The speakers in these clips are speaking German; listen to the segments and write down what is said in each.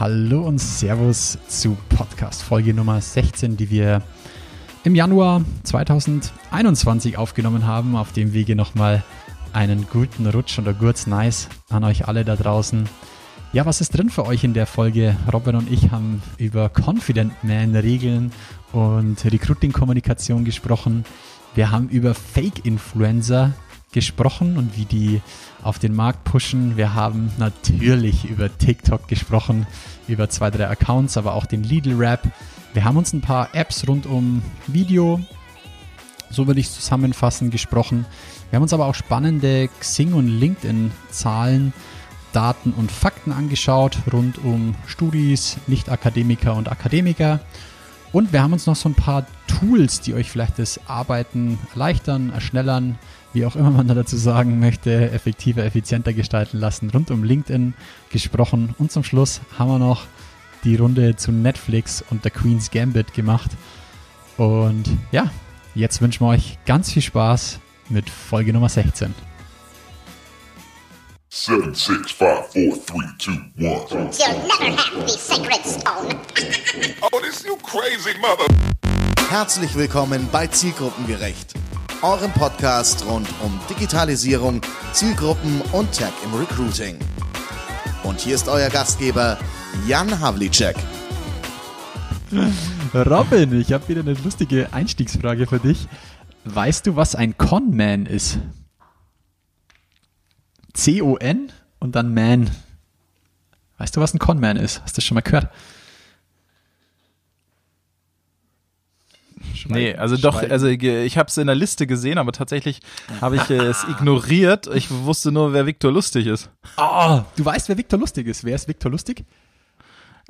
Hallo und Servus zu Podcast Folge Nummer 16, die wir im Januar 2021 aufgenommen haben. Auf dem Wege nochmal einen guten Rutsch oder Gurz Nice an euch alle da draußen. Ja, was ist drin für euch in der Folge? Robin und ich haben über Confident Man Regeln und Recruiting-Kommunikation gesprochen. Wir haben über Fake-Influencer gesprochen und wie die auf den Markt pushen. Wir haben natürlich über TikTok gesprochen, über zwei, drei Accounts, aber auch den Lidl Rap. Wir haben uns ein paar Apps rund um Video, so würde ich es zusammenfassen, gesprochen. Wir haben uns aber auch spannende Xing- und LinkedIn-Zahlen, Daten und Fakten angeschaut, rund um Studis, Nicht-Akademiker und Akademiker. Und wir haben uns noch so ein paar Tools, die euch vielleicht das Arbeiten erleichtern, erschnellern, wie auch immer man dazu sagen möchte, effektiver, effizienter gestalten lassen, rund um LinkedIn gesprochen. Und zum Schluss haben wir noch die Runde zu Netflix und der Queen's Gambit gemacht. Und ja, jetzt wünschen wir euch ganz viel Spaß mit Folge Nummer 16. 7, 6, 5, 4, 3, 2, 1. You'll never have the sacred stone. Oh, this you crazy mother. Herzlich willkommen bei Zielgruppengerecht, eurem Podcast rund um Digitalisierung, Zielgruppen und Tech im Recruiting. Und hier ist euer Gastgeber Jan Havlicek. Robin, ich habe wieder eine lustige Einstiegsfrage für dich. Weißt du, was ein Conman ist? C-O-N und dann Man. Weißt du, was ein Conman ist? Hast du das schon mal gehört? Nee, also doch, also ich habe es in der Liste gesehen, aber tatsächlich habe ich es ignoriert. Ich wusste nur, wer Viktor Lustig ist. Oh, du weißt, wer Viktor Lustig ist. Wer ist Viktor Lustig?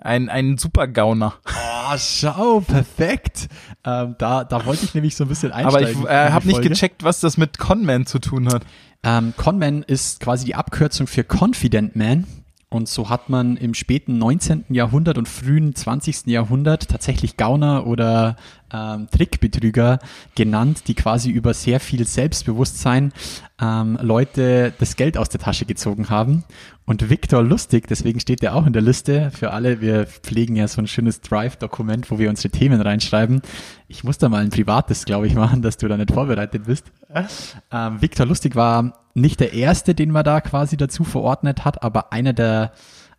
Ein, ein Supergauner. Oh, schau, perfekt. Ähm, da, da wollte ich nämlich so ein bisschen Aber einsteigen. ich äh, habe nicht gecheckt, was das mit Conman zu tun hat. Ähm, Conman ist quasi die Abkürzung für Confident Man. Und so hat man im späten 19. Jahrhundert und frühen 20. Jahrhundert tatsächlich Gauner oder ähm, Trickbetrüger genannt, die quasi über sehr viel Selbstbewusstsein ähm, Leute das Geld aus der Tasche gezogen haben. Und Viktor Lustig, deswegen steht er auch in der Liste für alle, wir pflegen ja so ein schönes Drive-Dokument, wo wir unsere Themen reinschreiben. Ich muss da mal ein privates, glaube ich, machen, dass du da nicht vorbereitet bist. Ähm, Viktor Lustig war nicht der erste, den man da quasi dazu verordnet hat, aber einer der,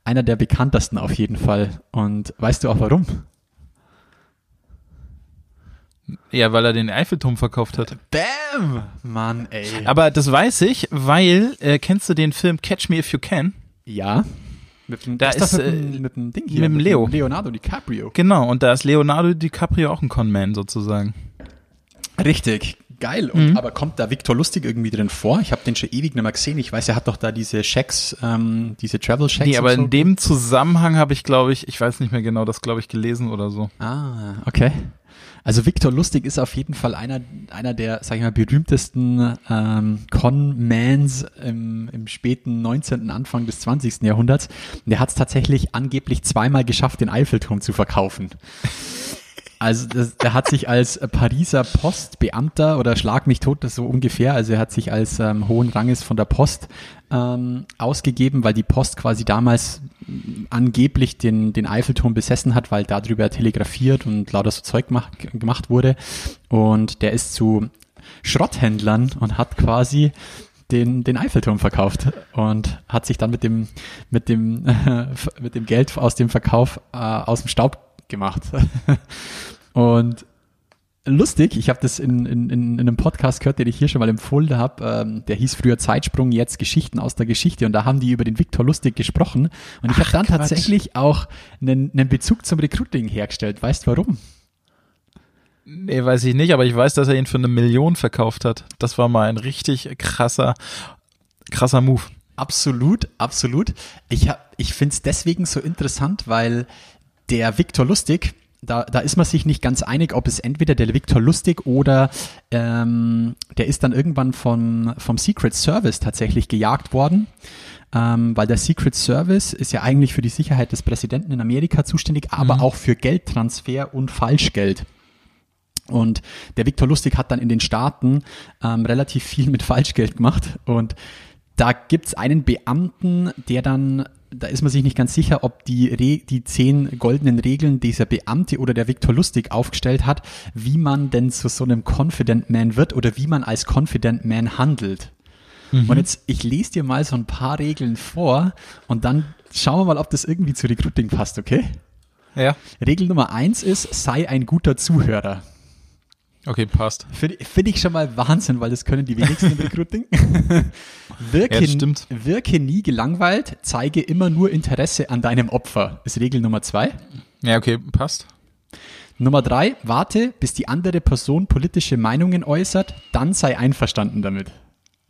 einer der bekanntesten auf jeden Fall. Und weißt du auch warum? Ja, weil er den Eiffelturm verkauft hat. Bam! Mann, ey. Aber das weiß ich, weil, äh, kennst du den Film Catch Me If You Can? ja. Mit dem, Da das ist, doch mit, dem- mit dem Ding hier. mit dem Leo. Leonardo DiCaprio. Genau, und da ist Leonardo DiCaprio auch ein Conman sozusagen. Richtig. Geil. Und, Aber kommt da Victor Lustig irgendwie drin vor? Ich habe den schon ewig nicht mehr gesehen. Ich weiß, er hat doch da diese Checks, ähm, diese Travel Checks. Nee, aber so. in dem Zusammenhang habe ich, glaube ich, ich weiß nicht mehr genau, das glaube ich gelesen oder so. Ah, okay. Also Victor Lustig ist auf jeden Fall einer, einer der, sag ich mal, berühmtesten ähm, Con-Mans im, im späten 19., Anfang des 20. Jahrhunderts. Und der hat es tatsächlich angeblich zweimal geschafft, den Eiffelturm zu verkaufen. Also das, er hat sich als äh, Pariser Postbeamter oder Schlag mich tot, das so ungefähr, also er hat sich als ähm, hohen Ranges von der Post ähm, ausgegeben, weil die Post quasi damals mh, angeblich den, den Eiffelturm besessen hat, weil darüber telegrafiert und lauter so Zeug gemacht, gemacht wurde. Und der ist zu Schrotthändlern und hat quasi den, den Eiffelturm verkauft und hat sich dann mit dem, mit dem, mit dem Geld aus dem Verkauf äh, aus dem Staub gemacht. und lustig, ich habe das in, in, in, in einem Podcast gehört, den ich hier schon mal empfohlen habe. Ähm, der hieß früher Zeitsprung, jetzt Geschichten aus der Geschichte. Und da haben die über den Viktor Lustig gesprochen. Und ich habe dann Quatsch. tatsächlich auch einen, einen Bezug zum Recruiting hergestellt. Weißt warum? Nee, weiß ich nicht, aber ich weiß, dass er ihn für eine Million verkauft hat. Das war mal ein richtig krasser, krasser Move. Absolut, absolut. Ich, hab- ich finde es deswegen so interessant, weil der Viktor Lustig, da, da ist man sich nicht ganz einig, ob es entweder der Viktor Lustig oder ähm, der ist dann irgendwann von, vom Secret Service tatsächlich gejagt worden. Ähm, weil der Secret Service ist ja eigentlich für die Sicherheit des Präsidenten in Amerika zuständig, aber auch für Geldtransfer und Falschgeld. Und der Viktor Lustig hat dann in den Staaten ähm, relativ viel mit Falschgeld gemacht. Und da gibt's einen Beamten, der dann da ist man sich nicht ganz sicher, ob die, Re die zehn goldenen Regeln dieser Beamte oder der Viktor Lustig aufgestellt hat, wie man denn zu so einem Confident Man wird oder wie man als Confident Man handelt. Und jetzt, ich lese dir mal so ein paar Regeln vor und dann schauen wir mal, ob das irgendwie zu Recruiting passt, okay? Ja. Regel Nummer eins ist, sei ein guter Zuhörer. Okay, passt. Finde find ich schon mal Wahnsinn, weil das können die wenigsten im Recruiting. wirke, Ja, wirke nie gelangweilt, zeige immer nur Interesse an deinem Opfer. Ist Regel Nummer zwei. Ja, okay, passt. Nummer drei, warte, bis die andere Person politische Meinungen äußert, dann sei einverstanden damit.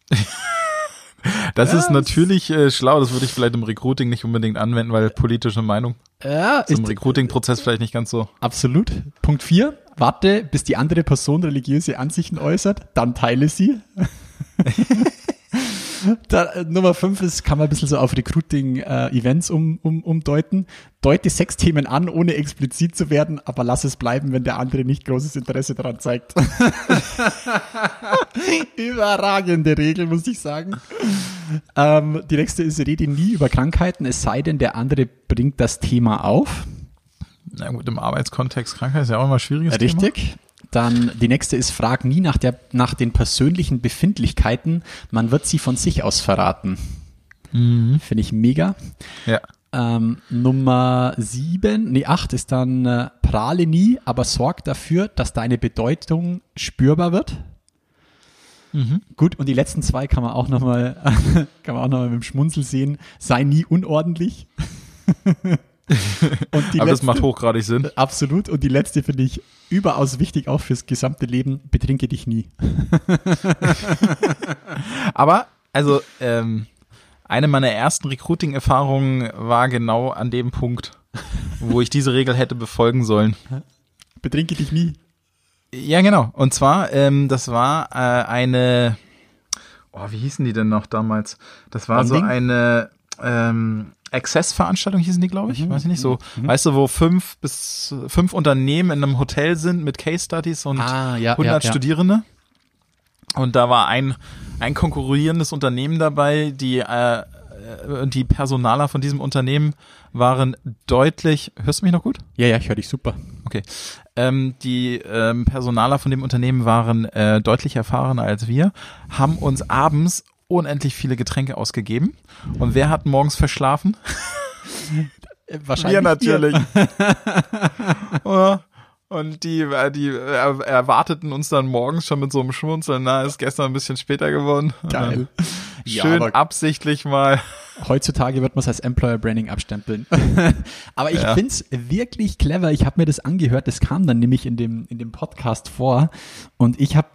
Das ist natürlich äh, schlau, das würde ich vielleicht im Recruiting nicht unbedingt anwenden, weil politische Meinung Ja, ist im Recruiting-Prozess vielleicht nicht ganz so. absolut. Punkt vier, warte, bis die andere Person religiöse Ansichten äußert, dann teile sie. Da, äh, Nummer fünf ist, kann man ein bisschen so auf Recruiting-Events um, um, umdeuten. Deute Sexthemen an, ohne explizit zu werden, aber lass es bleiben, wenn der andere nicht großes Interesse daran zeigt. Überragende Regel, muss ich sagen. Ähm, die nächste ist, rede nie über Krankheiten, es sei denn, der andere bringt das Thema auf. Na gut, im Arbeitskontext Krankheit ist ja auch immer ein schwieriges Thema. Richtig. Dann die nächste ist, frag nie nach, der, nach den persönlichen Befindlichkeiten. Man wird sie von sich aus verraten. Finde ich mega. Ja. Ähm, Nummer sieben, nee, acht ist dann äh, prahle nie, aber sorg dafür, dass deine Bedeutung spürbar wird. Gut, und die letzten zwei kann man auch nochmal, kann man auch nochmal mit dem Schmunzel sehen. Sei nie unordentlich. und die Aber das macht hochgradig Sinn. Absolut. Und die letzte finde ich überaus wichtig, auch fürs gesamte Leben. Betrinke dich nie. Aber, also, ähm, eine meiner ersten Recruiting-Erfahrungen war genau an dem Punkt, wo ich diese Regel hätte befolgen sollen. Betrinke dich nie. Ja, genau. Und zwar, ähm, das war äh, eine, oh, wie hießen die denn noch damals? Das war so Bonding? eine ähm, Access-Veranstaltung, hießen die, glaube ich. Weiß ich nicht so. Weißt du, wo fünf bis fünf Unternehmen in einem Hotel sind mit Case Studies und Ah, ja, 100 ja, ja. Studierende. Und da war ein, ein konkurrierendes Unternehmen dabei, die, äh, äh, die Personaler von diesem Unternehmen waren deutlich, hörst du mich noch gut? Ja, ja, ich höre dich super. Okay. Ähm, die ähm, Personaler von dem Unternehmen waren äh, deutlich erfahrener als wir, haben uns abends unendlich viele Getränke ausgegeben. Und wer hat morgens verschlafen? Äh, Wahrscheinlich. Ja. Und die, äh, die äh, erwarteten uns dann morgens schon mit so einem Schmunzeln, na, ist gestern ein bisschen später geworden. Geil. Ja, Schön aber- absichtlich mal. Heutzutage wird man es als Employer Branding abstempeln. Aber ich Ja. find's wirklich clever. Ich habe mir das angehört. Das kam dann nämlich in dem, in dem Podcast vor. Und ich habe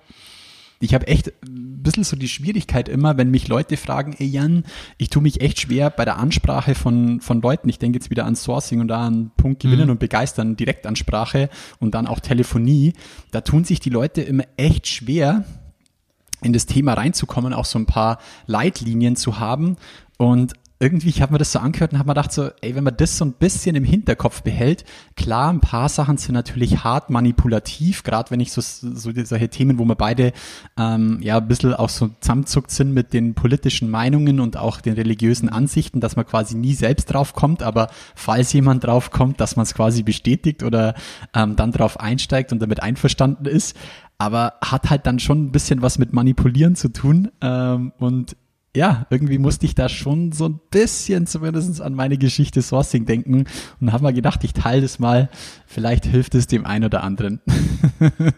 ich habe echt ein bisschen so die Schwierigkeit immer, wenn mich Leute fragen, ey Jan, ich tue mich echt schwer bei der Ansprache von, von Leuten. Ich denke jetzt wieder an Sourcing und da an Punkt gewinnen und begeistern, Direktansprache und dann auch Telefonie. Da tun sich die Leute immer echt schwer, in das Thema reinzukommen, auch so ein paar Leitlinien zu haben. Und irgendwie, ich habe mir das so angehört und habe mir gedacht, so, ey, wenn man das so ein bisschen im Hinterkopf behält, klar, ein paar Sachen sind natürlich hart manipulativ, gerade wenn ich so, so solche Themen, wo wir beide ähm, ja ein bisschen auch so zusammenzuckt sind mit den politischen Meinungen und auch den religiösen Ansichten, dass man quasi nie selbst drauf kommt, aber falls jemand drauf kommt, dass man es quasi bestätigt oder ähm, dann drauf einsteigt und damit einverstanden ist, aber hat halt dann schon ein bisschen was mit Manipulieren zu tun ähm, und ja, irgendwie musste ich da schon so ein bisschen zumindest an meine Geschichte Sourcing denken und habe mal gedacht, ich teile das mal, vielleicht hilft es dem einen oder anderen.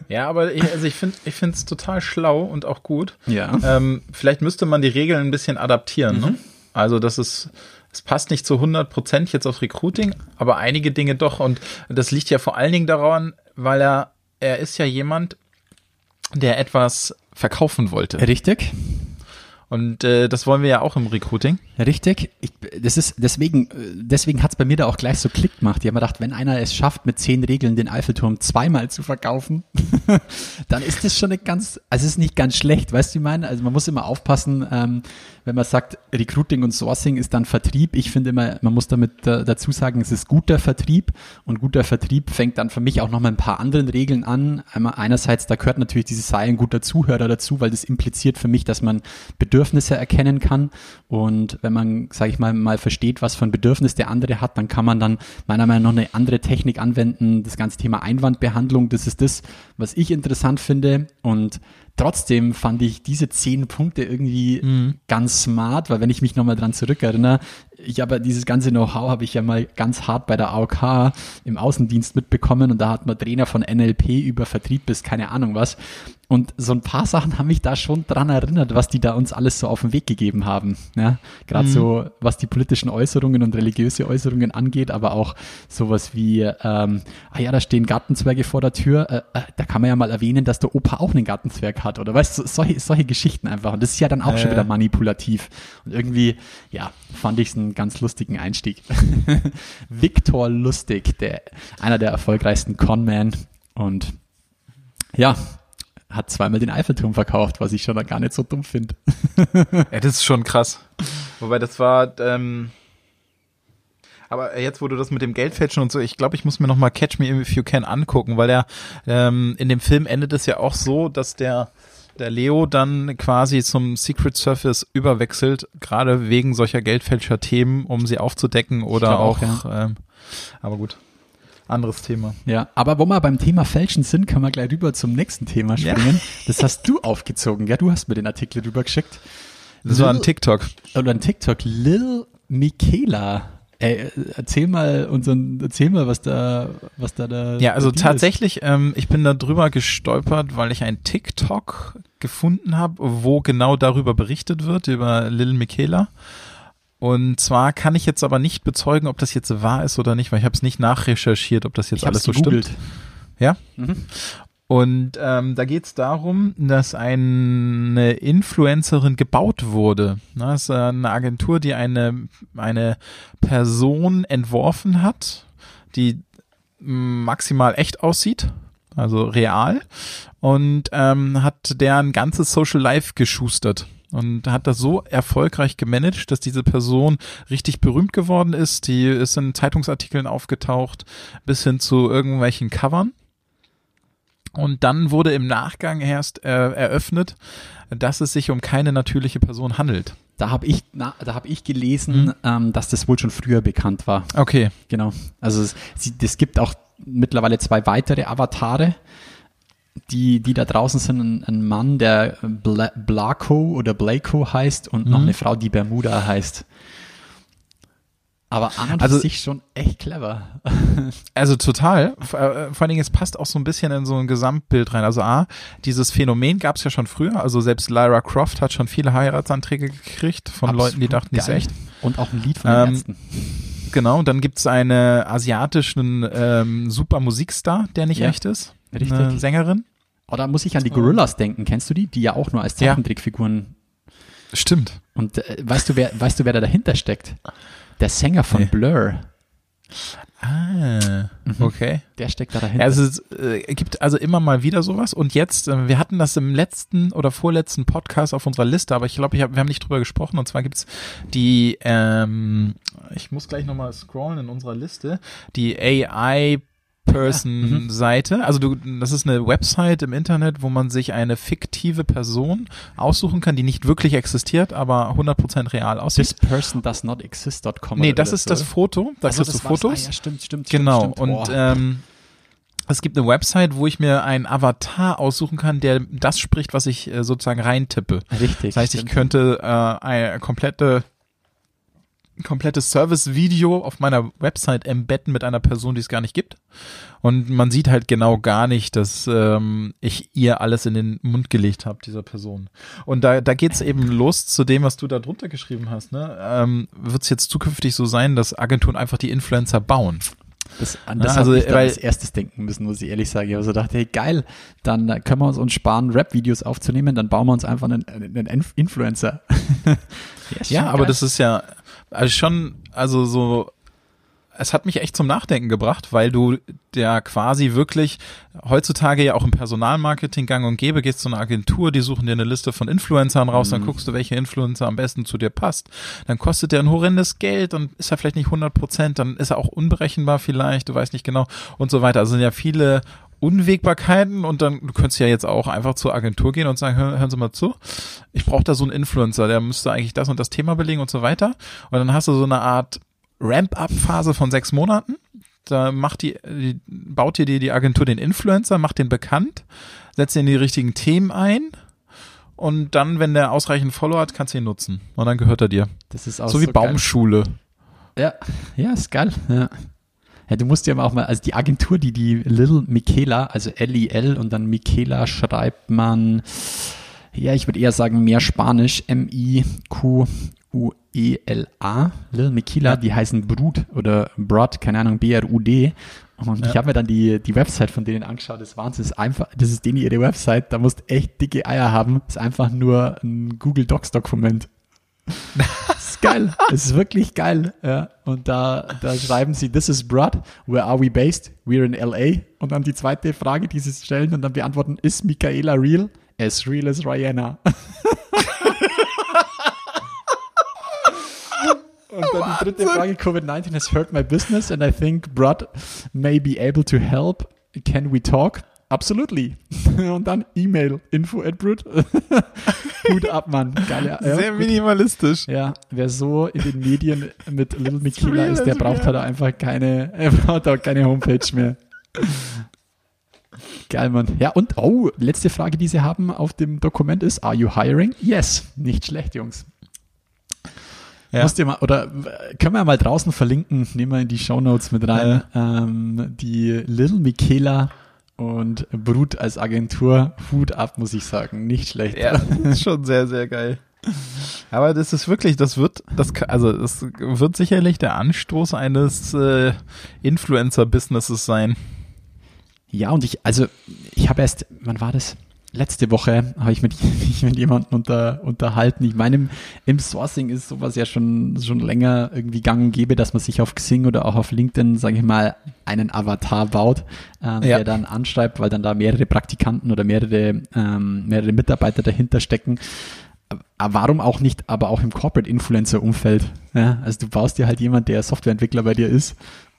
Ja, aber ich, also ich finde ich finde es total schlau und auch gut. Ja. Ähm, vielleicht müsste man die Regeln ein bisschen adaptieren. Ne? Also das ist es passt nicht zu 100 Prozent jetzt auf Recruiting, aber einige Dinge doch. Und das liegt ja vor allen Dingen daran, weil er er ist ja jemand, der etwas verkaufen wollte. Richtig? Und äh, das wollen wir ja auch im Recruiting. Richtig. Ich, das ist deswegen, äh, deswegen hat's bei mir da auch gleich so Klick gemacht. Ich habe mir gedacht, wenn einer es schafft, mit zehn Regeln den Eiffelturm zweimal zu verkaufen, dann ist das schon nicht ganz, also es ist nicht ganz schlecht, weißt du, ich meine? Also man muss immer aufpassen, ähm, wenn man sagt, Recruiting und Sourcing ist dann Vertrieb. Ich finde immer, man muss damit äh, dazu sagen, es ist guter Vertrieb und guter Vertrieb fängt dann für mich auch noch mal ein paar anderen Regeln an. Einmal einerseits, da gehört natürlich dieses sei ein guter Zuhörer dazu, weil das impliziert für mich, dass man Bedürfnisse Bedürfnisse erkennen kann. Und wenn man, sage ich mal, mal versteht, was für ein Bedürfnis der andere hat, dann kann man dann meiner Meinung nach eine andere Technik anwenden. Das ganze Thema Einwandbehandlung, das ist das, was ich interessant finde. Und trotzdem fand ich diese zehn Punkte irgendwie Mhm. ganz smart, weil wenn ich mich nochmal dran zurückerinnere, ich habe dieses ganze Know-how habe ich ja mal ganz hart bei der AOK im Außendienst mitbekommen und da hat man Trainer von NLP über Vertrieb bis keine Ahnung was. Und so ein paar Sachen haben mich da schon dran erinnert, was die da uns alles so auf den Weg gegeben haben. Ja, gerade so, was die politischen Äußerungen und religiöse Äußerungen angeht, aber auch sowas wie, ähm, ah ja, da stehen Gartenzwerge vor der Tür. Äh, äh, da kann man ja mal erwähnen, dass der Opa auch einen Gartenzwerg hat. Oder weißt du, solche, solche Geschichten einfach. Und das ist ja dann auch Ja, schon wieder manipulativ. Und irgendwie, ja, fand ich es ganz lustigen Einstieg. Viktor Lustig, der, einer der erfolgreichsten Conman. Und ja, hat zweimal den Eiffelturm verkauft, was ich schon gar nicht so dumm finde. Ja, das ist schon krass. Wobei das war, ähm, aber jetzt, wo du das mit dem Geldfälschen und so, ich glaube, ich muss mir noch mal Catch Me If You Can angucken, weil der ähm, in dem Film endet es ja auch so, dass der der Leo dann quasi zum Secret Service überwechselt, gerade wegen solcher Geldfälscher-Themen, um sie aufzudecken oder auch, auch, ähm, aber gut, anderes Thema. Ja, aber wo wir beim Thema Fälschen sind, können wir gleich rüber zum nächsten Thema Ja. springen. Das hast du aufgezogen, ja? Du hast mir den Artikel rüber geschickt. Das war ein TikTok. Oder ein TikTok. Lil Michaela. Ey, erzähl mal unseren, erzähl mal, was da, was da da. Ja, also tatsächlich, ähm, ich bin da drüber gestolpert, weil ich ein TikTok gefunden habe, wo genau darüber berichtet wird, über Lil Michaela. Und zwar kann ich jetzt aber nicht bezeugen, ob das jetzt wahr ist oder nicht, weil ich habe es nicht nachrecherchiert, ob das jetzt Ich alles so gegoogelt. stimmt. Ja. Und ähm, da geht es darum, dass eine Influencerin gebaut wurde. Das ist eine Agentur, die eine, eine Person entworfen hat, die maximal echt aussieht, also real, und ähm, hat deren ganzes Social Life geschustert. Und hat das so erfolgreich gemanagt, dass diese Person richtig berühmt geworden ist. Die ist in Zeitungsartikeln aufgetaucht, bis hin zu irgendwelchen Covern. Und dann wurde im Nachgang erst äh, eröffnet, dass es sich um keine natürliche Person handelt. Da habe ich, na, da habe ich gelesen, ähm, dass das wohl schon früher bekannt war. Okay. Genau. Also es, es gibt auch mittlerweile zwei weitere Avatare, die, die da draußen sind. Ein, ein Mann, der Bla Blaco oder Blaco heißt und noch eine Frau, die Bermuda heißt. Aber an und Also- für sich schon echt clever. Also total. Vor, äh, vor allen Dingen, es passt auch so ein bisschen in so ein Gesamtbild rein. Also A, dieses Phänomen gab es ja schon früher. Also selbst Lyra Croft hat schon viele Heiratsanträge gekriegt von Absolut Leuten, die dachten, die ist echt. Und auch ein Lied von den Ähm, Ärzten. Genau, dann gibt's einen asiatischen ähm, super Musikstar, der nicht Ja, echt ist. richtig. Eine Sängerin. Oder muss ich an die Gorillas denken? Kennst du die? Die ja auch nur als. Zeichentrickfiguren. Stimmt. Und äh, weißt du, wer, weißt du, wer da dahinter steckt? Der Sänger von Nee. Blur. Ah, okay. Der steckt da dahinter. Also es äh, gibt also immer mal wieder sowas und jetzt, äh, wir hatten das im letzten oder vorletzten Podcast auf unserer Liste, aber ich glaube, ich hab, wir haben nicht drüber gesprochen und zwar gibt's die, ähm, ich muss gleich nochmal scrollen in unserer Liste, die AI Person Seite. Also du, das ist eine Website im Internet, wo man sich eine fiktive Person aussuchen kann, die nicht wirklich existiert, aber 100% real aussieht. This person does not exist.com. Nee, das ist das oder? Foto. Da Also, kriegst du das. Fotos. Ah, ja, stimmt, stimmt. Genau. Stimmt, stimmt. Und ähm, es gibt eine Website, wo ich mir einen Avatar aussuchen kann, der das spricht, was ich äh, sozusagen reintippe. Richtig. Das heißt, ich stimmt. könnte äh, eine komplette ein komplettes Service-Video auf meiner Website embedden mit einer Person, die es gar nicht gibt. Und man sieht halt genau gar nicht, dass ähm, ich ihr alles in den Mund gelegt habe, dieser Person. Und da, da geht's eben los zu dem, was du da drunter geschrieben hast. Ne? Ähm, Wird es jetzt zukünftig so sein, dass Agenturen einfach die Influencer bauen? Das, an das also, also, ich weil- als erstes denken müssen, muss ich ehrlich sagen. Ich habe so gedacht, hey geil, dann können wir uns, uns sparen, Rap-Videos aufzunehmen, dann bauen wir uns einfach einen, einen Inf- Influencer. Ja, schon aber das ist ja also schon, also so, es hat mich echt zum Nachdenken gebracht, weil du ja quasi wirklich heutzutage ja auch im Personalmarketing gang und gäbe, gehst zu einer Agentur, die suchen dir eine Liste von Influencern raus, dann guckst du, welche Influencer am besten zu dir passt. Dann kostet der ein horrendes Geld, dann ist er vielleicht nicht 100 Prozent, dann ist er auch unberechenbar vielleicht, du weißt nicht genau und so weiter. Also sind ja viele Unwägbarkeiten und dann, du könntest ja jetzt auch einfach zur Agentur gehen und sagen, hör, hören Sie mal zu, ich brauche da so einen Influencer, der müsste eigentlich das und das Thema belegen und so weiter. Und dann hast du so eine Art Ramp-up-Phase von sechs Monaten. Da macht die, die, baut dir die, die Agentur den Influencer, macht den bekannt, setzt ihn in die richtigen Themen ein und dann, wenn der ausreichend Follower hat, kannst du ihn nutzen. Und dann gehört er dir. Das ist auch So wie geil. Baumschule. Ja, ja, ist geil. Ja. Ja, du musst ja auch mal, also die Agentur, die die Little Michaela, also L-I-L und dann Michaela schreibt man, ja, ich würde eher sagen mehr Spanisch, M-I-Q-U-E-L-A, Little Michaela, die heißen Brut oder Brod, keine Ahnung, B-R-U-D. Und ich habe mir dann die, die Website von denen angeschaut, das Wahnsinn, das ist einfach, das ist denen ihre Website, da musst echt dicke Eier haben, das ist einfach nur ein Google Docs Dokument. Das ist geil. Es ist wirklich geil. Ja. Und da, da schreiben sie, this is Brad. Where are we based? We're in LA. Und dann die zweite Frage, die sie stellen und dann beantworten, ist Michaela real? As real as Rihanna. Und dann die dritte Frage, Covid-19 has hurt my business and I think Brad may be able to help. Can we talk? Absolutely. Und dann E-Mail, info at Brut. Hut ab, Mann. Geile, ja, Sehr minimalistisch. ja, wer so in den Medien mit Little real ist, der as braucht halt einfach keine, er braucht auch keine Homepage mehr. Geil, Mann. Ja, und, oh, letzte Frage, die sie haben auf dem Dokument ist, are you hiring? Yes. Nicht schlecht, Jungs. Ja. Musst ihr mal, oder können wir mal draußen verlinken, nehmen wir in die Shownotes mit rein, ähm, die Little Michaela und Brut als Agentur, Hut ab, muss ich sagen. Nicht schlecht. Ja, ist schon sehr, sehr geil. Aber das ist wirklich, das wird, das, also das wird sicherlich der Anstoß eines äh, Influencer-Businesses sein. Ja, und ich, also ich habe erst, wann war das? Letzte Woche habe ich mit, mich mit jemandem unter, unterhalten. Ich meine, im, im Sourcing ist sowas ja schon, schon länger irgendwie gang und gäbe, dass man sich auf Xing oder auch auf LinkedIn, sage ich mal, einen Avatar baut, ähm, Ja. der dann anschreibt, weil dann da mehrere Praktikanten oder mehrere, ähm, mehrere Mitarbeiter dahinter stecken. Warum auch nicht, aber auch im Corporate Influencer Umfeld. Ja? Also du baust dir halt jemand, der Softwareentwickler bei dir ist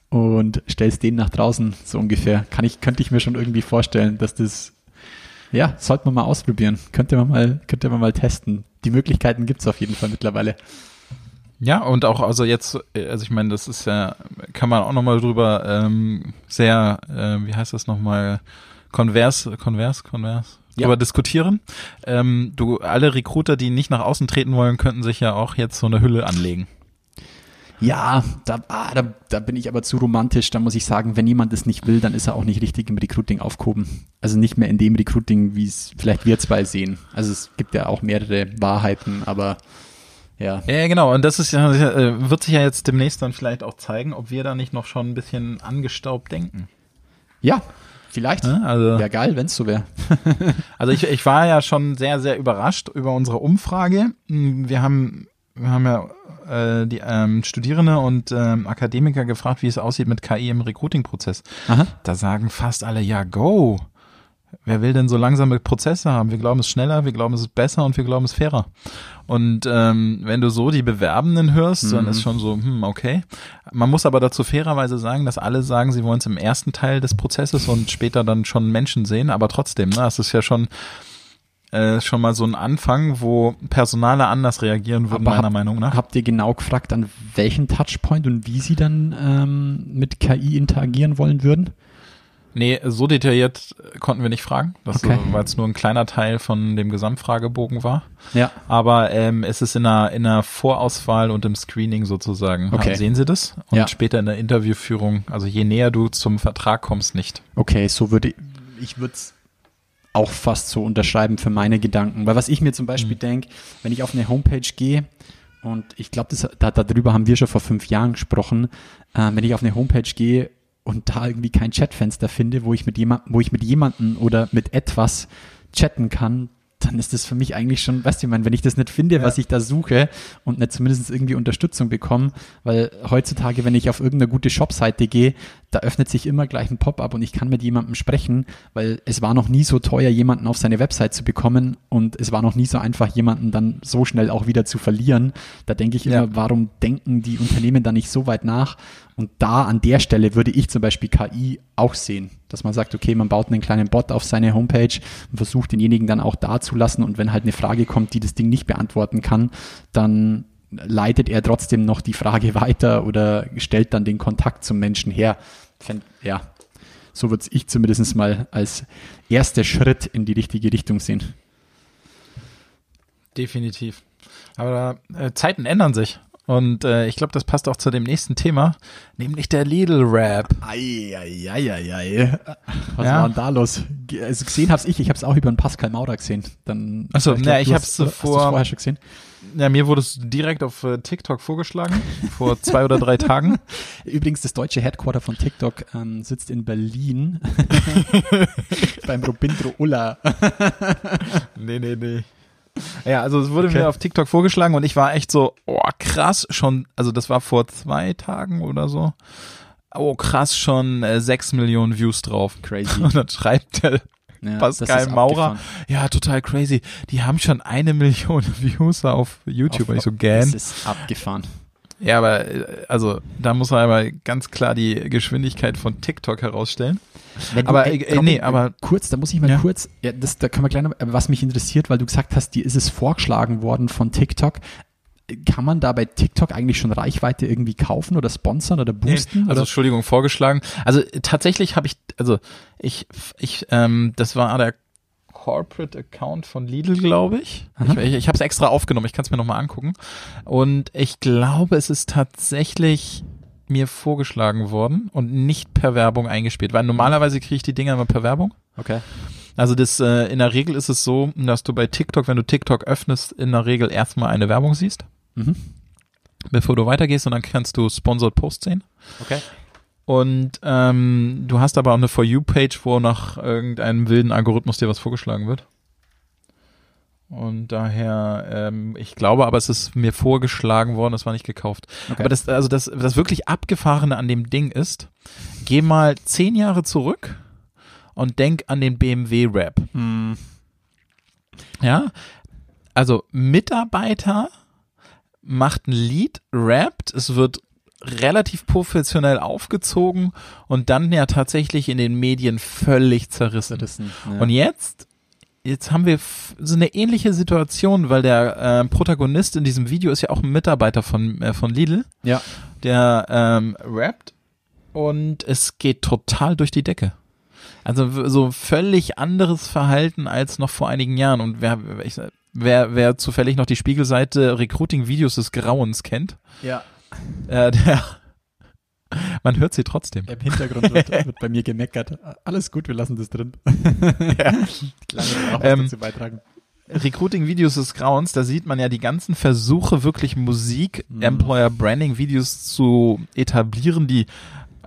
und stellst den nach draußen, so ungefähr. Kann ich, könnte ich mir schon irgendwie vorstellen, dass das, ja, sollte man mal ausprobieren. Könnte man mal, könnte man mal testen. Die Möglichkeiten gibt's auf jeden Fall mittlerweile. Ja, und auch, also jetzt, äh, also ich meine, das ist ja, kann man auch nochmal drüber ähm, sehr, äh, wie heißt das nochmal, konvers, konvers, konvers, Ja. drüber diskutieren. Ähm, du, alle Recruiter, die nicht nach außen treten wollen, könnten sich ja auch jetzt so eine Hülle anlegen. Ja, da, ah, da, da bin ich aber zu romantisch. Da muss ich sagen, wenn jemand es nicht will, dann ist er auch nicht richtig im Recruiting aufgehoben. Also nicht mehr in dem Recruiting, wie es vielleicht wir zwei sehen. Also es gibt ja auch mehrere Wahrheiten, aber ja. Ja, genau. Und das ist äh, wird sich ja jetzt demnächst dann vielleicht auch zeigen, ob wir da nicht noch schon ein bisschen angestaubt denken. Ja, vielleicht. Ja, also- Wäre geil, wenn es so wäre. Also ich, ich war ja schon sehr, sehr überrascht über unsere Umfrage. Hm, Wir haben, wir haben ja äh, die ähm, Studierende und ähm, Akademiker gefragt, wie es aussieht mit KI im Recruiting-Prozess. Da sagen fast alle, ja, go. Wer will denn so langsame Prozesse haben? Wir glauben es schneller, wir glauben es ist besser und wir glauben es fairer. Und ähm, wenn du so die Bewerbenden hörst, dann ist schon so, hm, okay. Man muss aber dazu fairerweise sagen, dass alle sagen, sie wollen es im ersten Teil des Prozesses und später dann schon Menschen sehen, aber trotzdem, ne, das ist ja schon äh, schon mal so ein Anfang, wo Personale anders reagieren würden, Aber meiner hab- Meinung nach. Habt ihr genau gefragt, an welchen Touchpoint und wie sie dann ähm, mit KI interagieren wollen würden? Nee, so detailliert konnten wir nicht fragen, Okay. weil es nur ein kleiner Teil von dem Gesamtfragebogen war. Ja. Aber ähm, es ist in einer, in einer Vorauswahl und im Screening sozusagen. Okay. Sehen Sie das? Und Ja. später in der Interviewführung, also je näher du zum Vertrag kommst, nicht. Okay, so würde ich würde es auch fast so unterschreiben für meine Gedanken. Weil was ich mir zum Beispiel Mhm. denke, wenn ich auf eine Homepage gehe, und ich glaube, da, darüber haben wir schon vor fünf Jahren gesprochen, äh, wenn ich auf eine Homepage gehe und da irgendwie kein Chatfenster finde, wo ich mit jemand, wo ich mit jemandem oder mit etwas chatten kann, dann ist das für mich eigentlich schon, weißt du, ich meine, wenn ich das nicht finde, was ich da suche und nicht zumindest irgendwie Unterstützung bekomme, weil heutzutage, wenn ich auf irgendeine gute Shopseite gehe, da öffnet sich immer gleich ein Pop-up und ich kann mit jemandem sprechen, weil es war noch nie so teuer, jemanden auf seine Website zu bekommen und es war noch nie so einfach, jemanden dann so schnell auch wieder zu verlieren. Da denke ich immer, Ja. warum denken die Unternehmen da nicht so weit nach? Und da an der Stelle würde ich zum Beispiel KI auch sehen, dass man sagt, okay, man baut einen kleinen Bot auf seine Homepage und versucht denjenigen dann auch da zu lassen und wenn halt eine Frage kommt, die das Ding nicht beantworten kann, dann leitet er trotzdem noch die Frage weiter oder stellt dann den Kontakt zum Menschen her. Ja, so würde ich zumindest mal als erster Schritt in die richtige Richtung sehen. Definitiv. Aber äh, Zeiten ändern sich. Und äh, ich glaube, das passt auch zu dem nächsten Thema, nämlich der Lidl-Rap. Eieieiei. Was Ja. war denn da los? Also gesehen hab's ich, ich hab's auch über den Pascal Maurer gesehen. Dann, Ach so, glaub, na, du ich hab's hast vor- vorher schon gesehen. Ja, mir wurde es direkt auf äh, TikTok vorgeschlagen, vor zwei oder drei Tagen. Übrigens, das deutsche Headquarter von TikTok ähm, sitzt in Berlin beim Robindro Ulla. Nee, nee, nee. Ja, also es wurde Okay. mir auf TikTok vorgeschlagen und ich war echt so, oh krass, schon, also das war vor zwei Tagen oder so. Oh krass, schon äh, sechs Millionen Views drauf. Crazy. Und dann schreibt der Ja, Pascal das Maurer, abgefahren. ja, total crazy. Die haben schon eine Million Views auf YouTube. Auf- ich so, Das gern. ist abgefahren. Ja, aber äh, also da muss man aber ganz klar die Geschwindigkeit von TikTok herausstellen. Wenn Aber, ey, äh, nee, aber- kurz, da muss ich mal Ja. kurz, ja, das, da können wir gleich noch, äh, was mich interessiert, weil du gesagt hast, dir ist es vorgeschlagen worden von TikTok. Kann man da bei TikTok eigentlich schon Reichweite irgendwie kaufen oder sponsern oder boosten? Also oder? Entschuldigung, vorgeschlagen. Also tatsächlich habe ich, also ich, ich, ähm, das war der Corporate Account von Lidl, glaube ich. Aha. Ich, ich, ich habe es extra aufgenommen, ich kann es mir nochmal angucken. Und ich glaube, es ist tatsächlich mir vorgeschlagen worden und nicht per Werbung eingespielt, weil normalerweise kriege ich die Dinger immer per Werbung. Okay. Also das äh, in der Regel ist es so, dass du bei TikTok, wenn du TikTok öffnest, in der Regel erstmal eine Werbung siehst, Mhm. bevor du weitergehst und dann kannst du Sponsored Posts sehen. Okay. Und ähm, du hast aber auch eine For You-Page, wo nach irgendeinem wilden Algorithmus dir was vorgeschlagen wird. Und daher, ähm, ich glaube, aber es ist mir vorgeschlagen worden, es war nicht gekauft. Okay. Aber das, also das, das wirklich Abgefahrene an dem Ding ist, geh mal zehn Jahre zurück und denk an den BMW-Rap. Hm. Ja, also Mitarbeiter macht ein Lied, rappt, es wird relativ professionell aufgezogen und dann ja tatsächlich in den Medien völlig zerrissen. Zerrissen, ja. Und jetzt, jetzt haben wir so eine ähnliche Situation, weil der äh, Protagonist in diesem Video ist ja auch ein Mitarbeiter von, äh, von Lidl, Ja. der ähm, rappt und es geht total durch die Decke. Also so völlig anderes Verhalten als noch vor einigen Jahren. Und wer, ich, wer, wer zufällig noch die Spiegelseite Recruiting-Videos des Grauens kennt, ja. äh, der, man hört sie trotzdem. Im Hintergrund wird, wird bei mir gemeckert. Alles gut, wir lassen das drin. Ja. Kleine auch Ähm, dazu beitragen. Recruiting-Videos des Grauens, da sieht man ja die ganzen Versuche, wirklich Musik, Mhm. Employer-Branding-Videos zu etablieren, die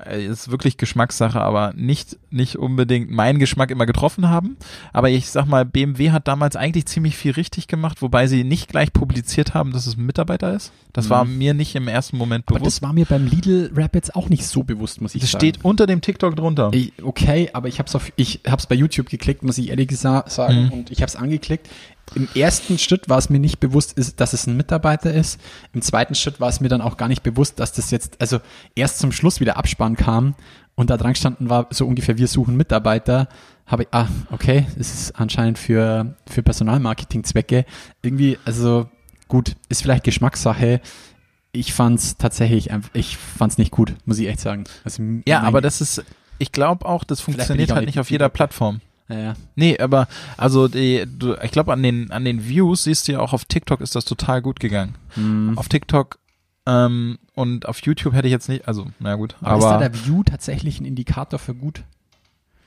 ist wirklich Geschmackssache, aber nicht, nicht unbedingt meinen Geschmack immer getroffen haben. Aber ich sag mal, BMW hat damals eigentlich ziemlich viel richtig gemacht, wobei sie nicht gleich publiziert haben, dass es ein Mitarbeiter ist. Das war mir nicht im ersten Moment Mhm. Aber bewusst. das war mir beim Lidl-Rap jetzt auch nicht so bewusst, muss ich Das sagen. steht unter dem TikTok drunter. Ich, okay, aber ich habe es auf, ich hab's bei YouTube geklickt, muss ich ehrlich sagen, Mhm. und ich habe es angeklickt. Im ersten Schritt war es mir nicht bewusst, dass es ein Mitarbeiter ist. Im zweiten Schritt war es mir dann auch gar nicht bewusst, dass das jetzt, also erst zum Schluss wieder Abspann kam und da dran standen war so ungefähr, wir suchen Mitarbeiter. Habe ich, ah, okay, es ist anscheinend für, für Personalmarketing-Zwecke. Irgendwie, also gut, ist vielleicht Geschmackssache. Ich fand's tatsächlich, einfach- ich fand's nicht gut, muss ich echt sagen. Also, ja, aber das ist, ich glaube auch, das funktioniert auch halt nicht auf jeder. Plattform. Ja, ja. Nee, aber also die, du, ich glaube an den an den Views siehst du ja auch auf TikTok ist das total gut gegangen. Mhm. Auf TikTok ähm, und auf YouTube hätte ich jetzt nicht, also na gut, Aber, ist da aber der View tatsächlich ein Indikator für gut?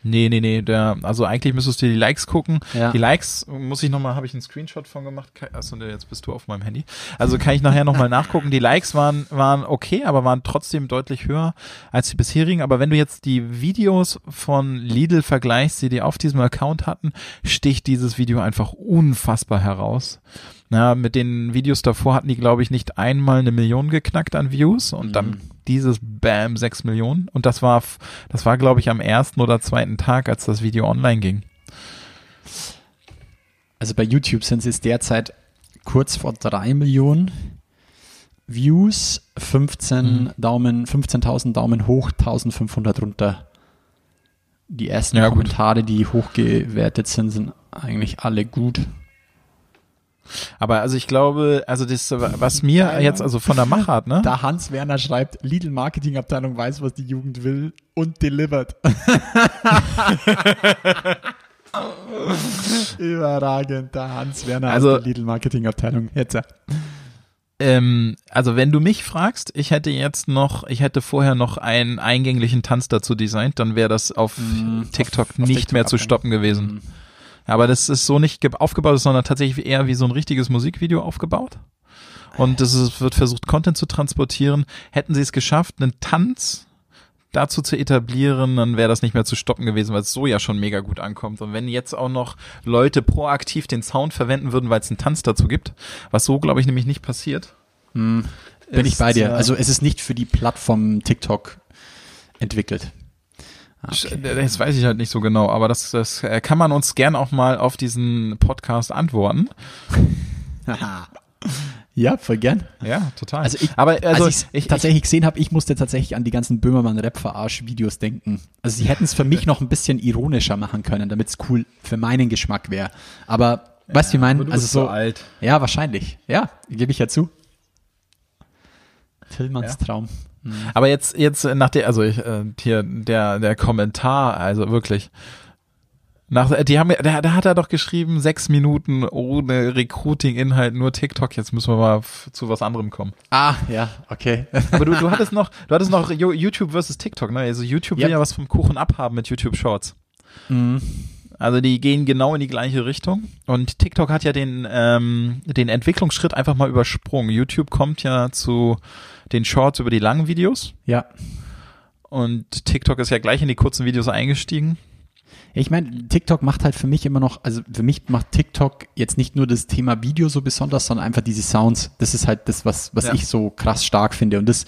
Nee, nee, nee, der also eigentlich müsstest du die Likes gucken. Ja. Die Likes muss ich nochmal, habe ich einen Screenshot von gemacht. Achso, jetzt bist du auf meinem Handy. Also kann ich nachher nochmal nachgucken. Die Likes waren, waren okay, aber waren trotzdem deutlich höher als die bisherigen. Aber wenn du jetzt die Videos von Lidl vergleichst, die die auf diesem Account hatten, sticht dieses Video einfach unfassbar heraus. Na, mit den Videos davor hatten die, glaube ich, nicht einmal eine Million geknackt an Views und dann dieses Bam, sechs Millionen. Und das war, das war, glaube ich, am ersten oder zweiten Tag, als das Video online ging. Also bei YouTube sind es jetzt derzeit kurz vor drei Millionen Views, 15 Daumen, 15.000 Daumen hoch, 1.500 runter. Die ersten Ja, gut. Kommentare, die hochgewertet sind, sind eigentlich alle gut. Aber also ich glaube, also das, was mir jetzt also von der Machart, ne? Da Hans Werner schreibt, Lidl Marketingabteilung weiß, was die Jugend will und delivered. Überragend, der Hans Werner Also- aus der Lidl Marketingabteilung. Jetzt. Ähm, also wenn du mich fragst, ich hätte jetzt noch, ich hätte vorher noch einen eingänglichen Tanz dazu designt, dann wäre das auf TikTok auf nicht TikTok mehr zu abhängen. stoppen gewesen. Aber das ist so nicht ge- aufgebaut, sondern tatsächlich eher wie so ein richtiges Musikvideo aufgebaut. Und ist, wird versucht, Content zu transportieren. Hätten sie es geschafft, einen Tanz dazu zu etablieren, dann wäre das nicht mehr zu stoppen gewesen, weil es so ja schon mega gut ankommt. Und wenn jetzt auch noch Leute proaktiv den Sound verwenden würden, weil es einen Tanz dazu gibt, was so, glaube ich, nämlich nicht passiert. Bin ich bei dir. äh, Also es ist nicht für die Plattform TikTok entwickelt. Das weiß ich halt nicht so genau, aber das, das äh, kann man uns gern auch mal auf diesen Podcast antworten. Ja, voll gern. Ja, total. Also ich, aber also als ich, tatsächlich gesehen habe, ich musste tatsächlich an die ganzen Böhmermann-Rap-Verarsch-Videos denken. Also sie hätten es für mich noch ein bisschen ironischer machen können, damit es cool für meinen Geschmack wäre. Aber weißt du, wie ich meine? Also so, alt. ja, wahrscheinlich. Ja, gebe ich ja zu. Tillmanns Traum. Aber jetzt, jetzt nach der, also ich, äh, hier der, der Kommentar, also wirklich. Nach, äh, die haben, da, da hat er doch geschrieben, sechs Minuten ohne Recruiting-Inhalt, nur TikTok. Jetzt müssen wir mal zu was anderem kommen. Ah, ja, okay. Aber du, du hattest noch, du hattest noch Yo- YouTube versus TikTok, ne? Also YouTube will Yep. ja was vom Kuchen abhaben mit YouTube Shorts. Also die gehen genau in die gleiche Richtung. Und TikTok hat ja den, ähm, den Entwicklungsschritt einfach mal übersprungen. YouTube kommt ja zu den Shorts über die langen Videos. Ja. Und TikTok ist ja gleich in die kurzen Videos eingestiegen. Ich meine, TikTok macht halt für mich immer noch, also für mich macht TikTok jetzt nicht nur das Thema Video so besonders, sondern einfach diese Sounds. Das ist halt das, was, was Ja. ich so krass stark finde. Und das,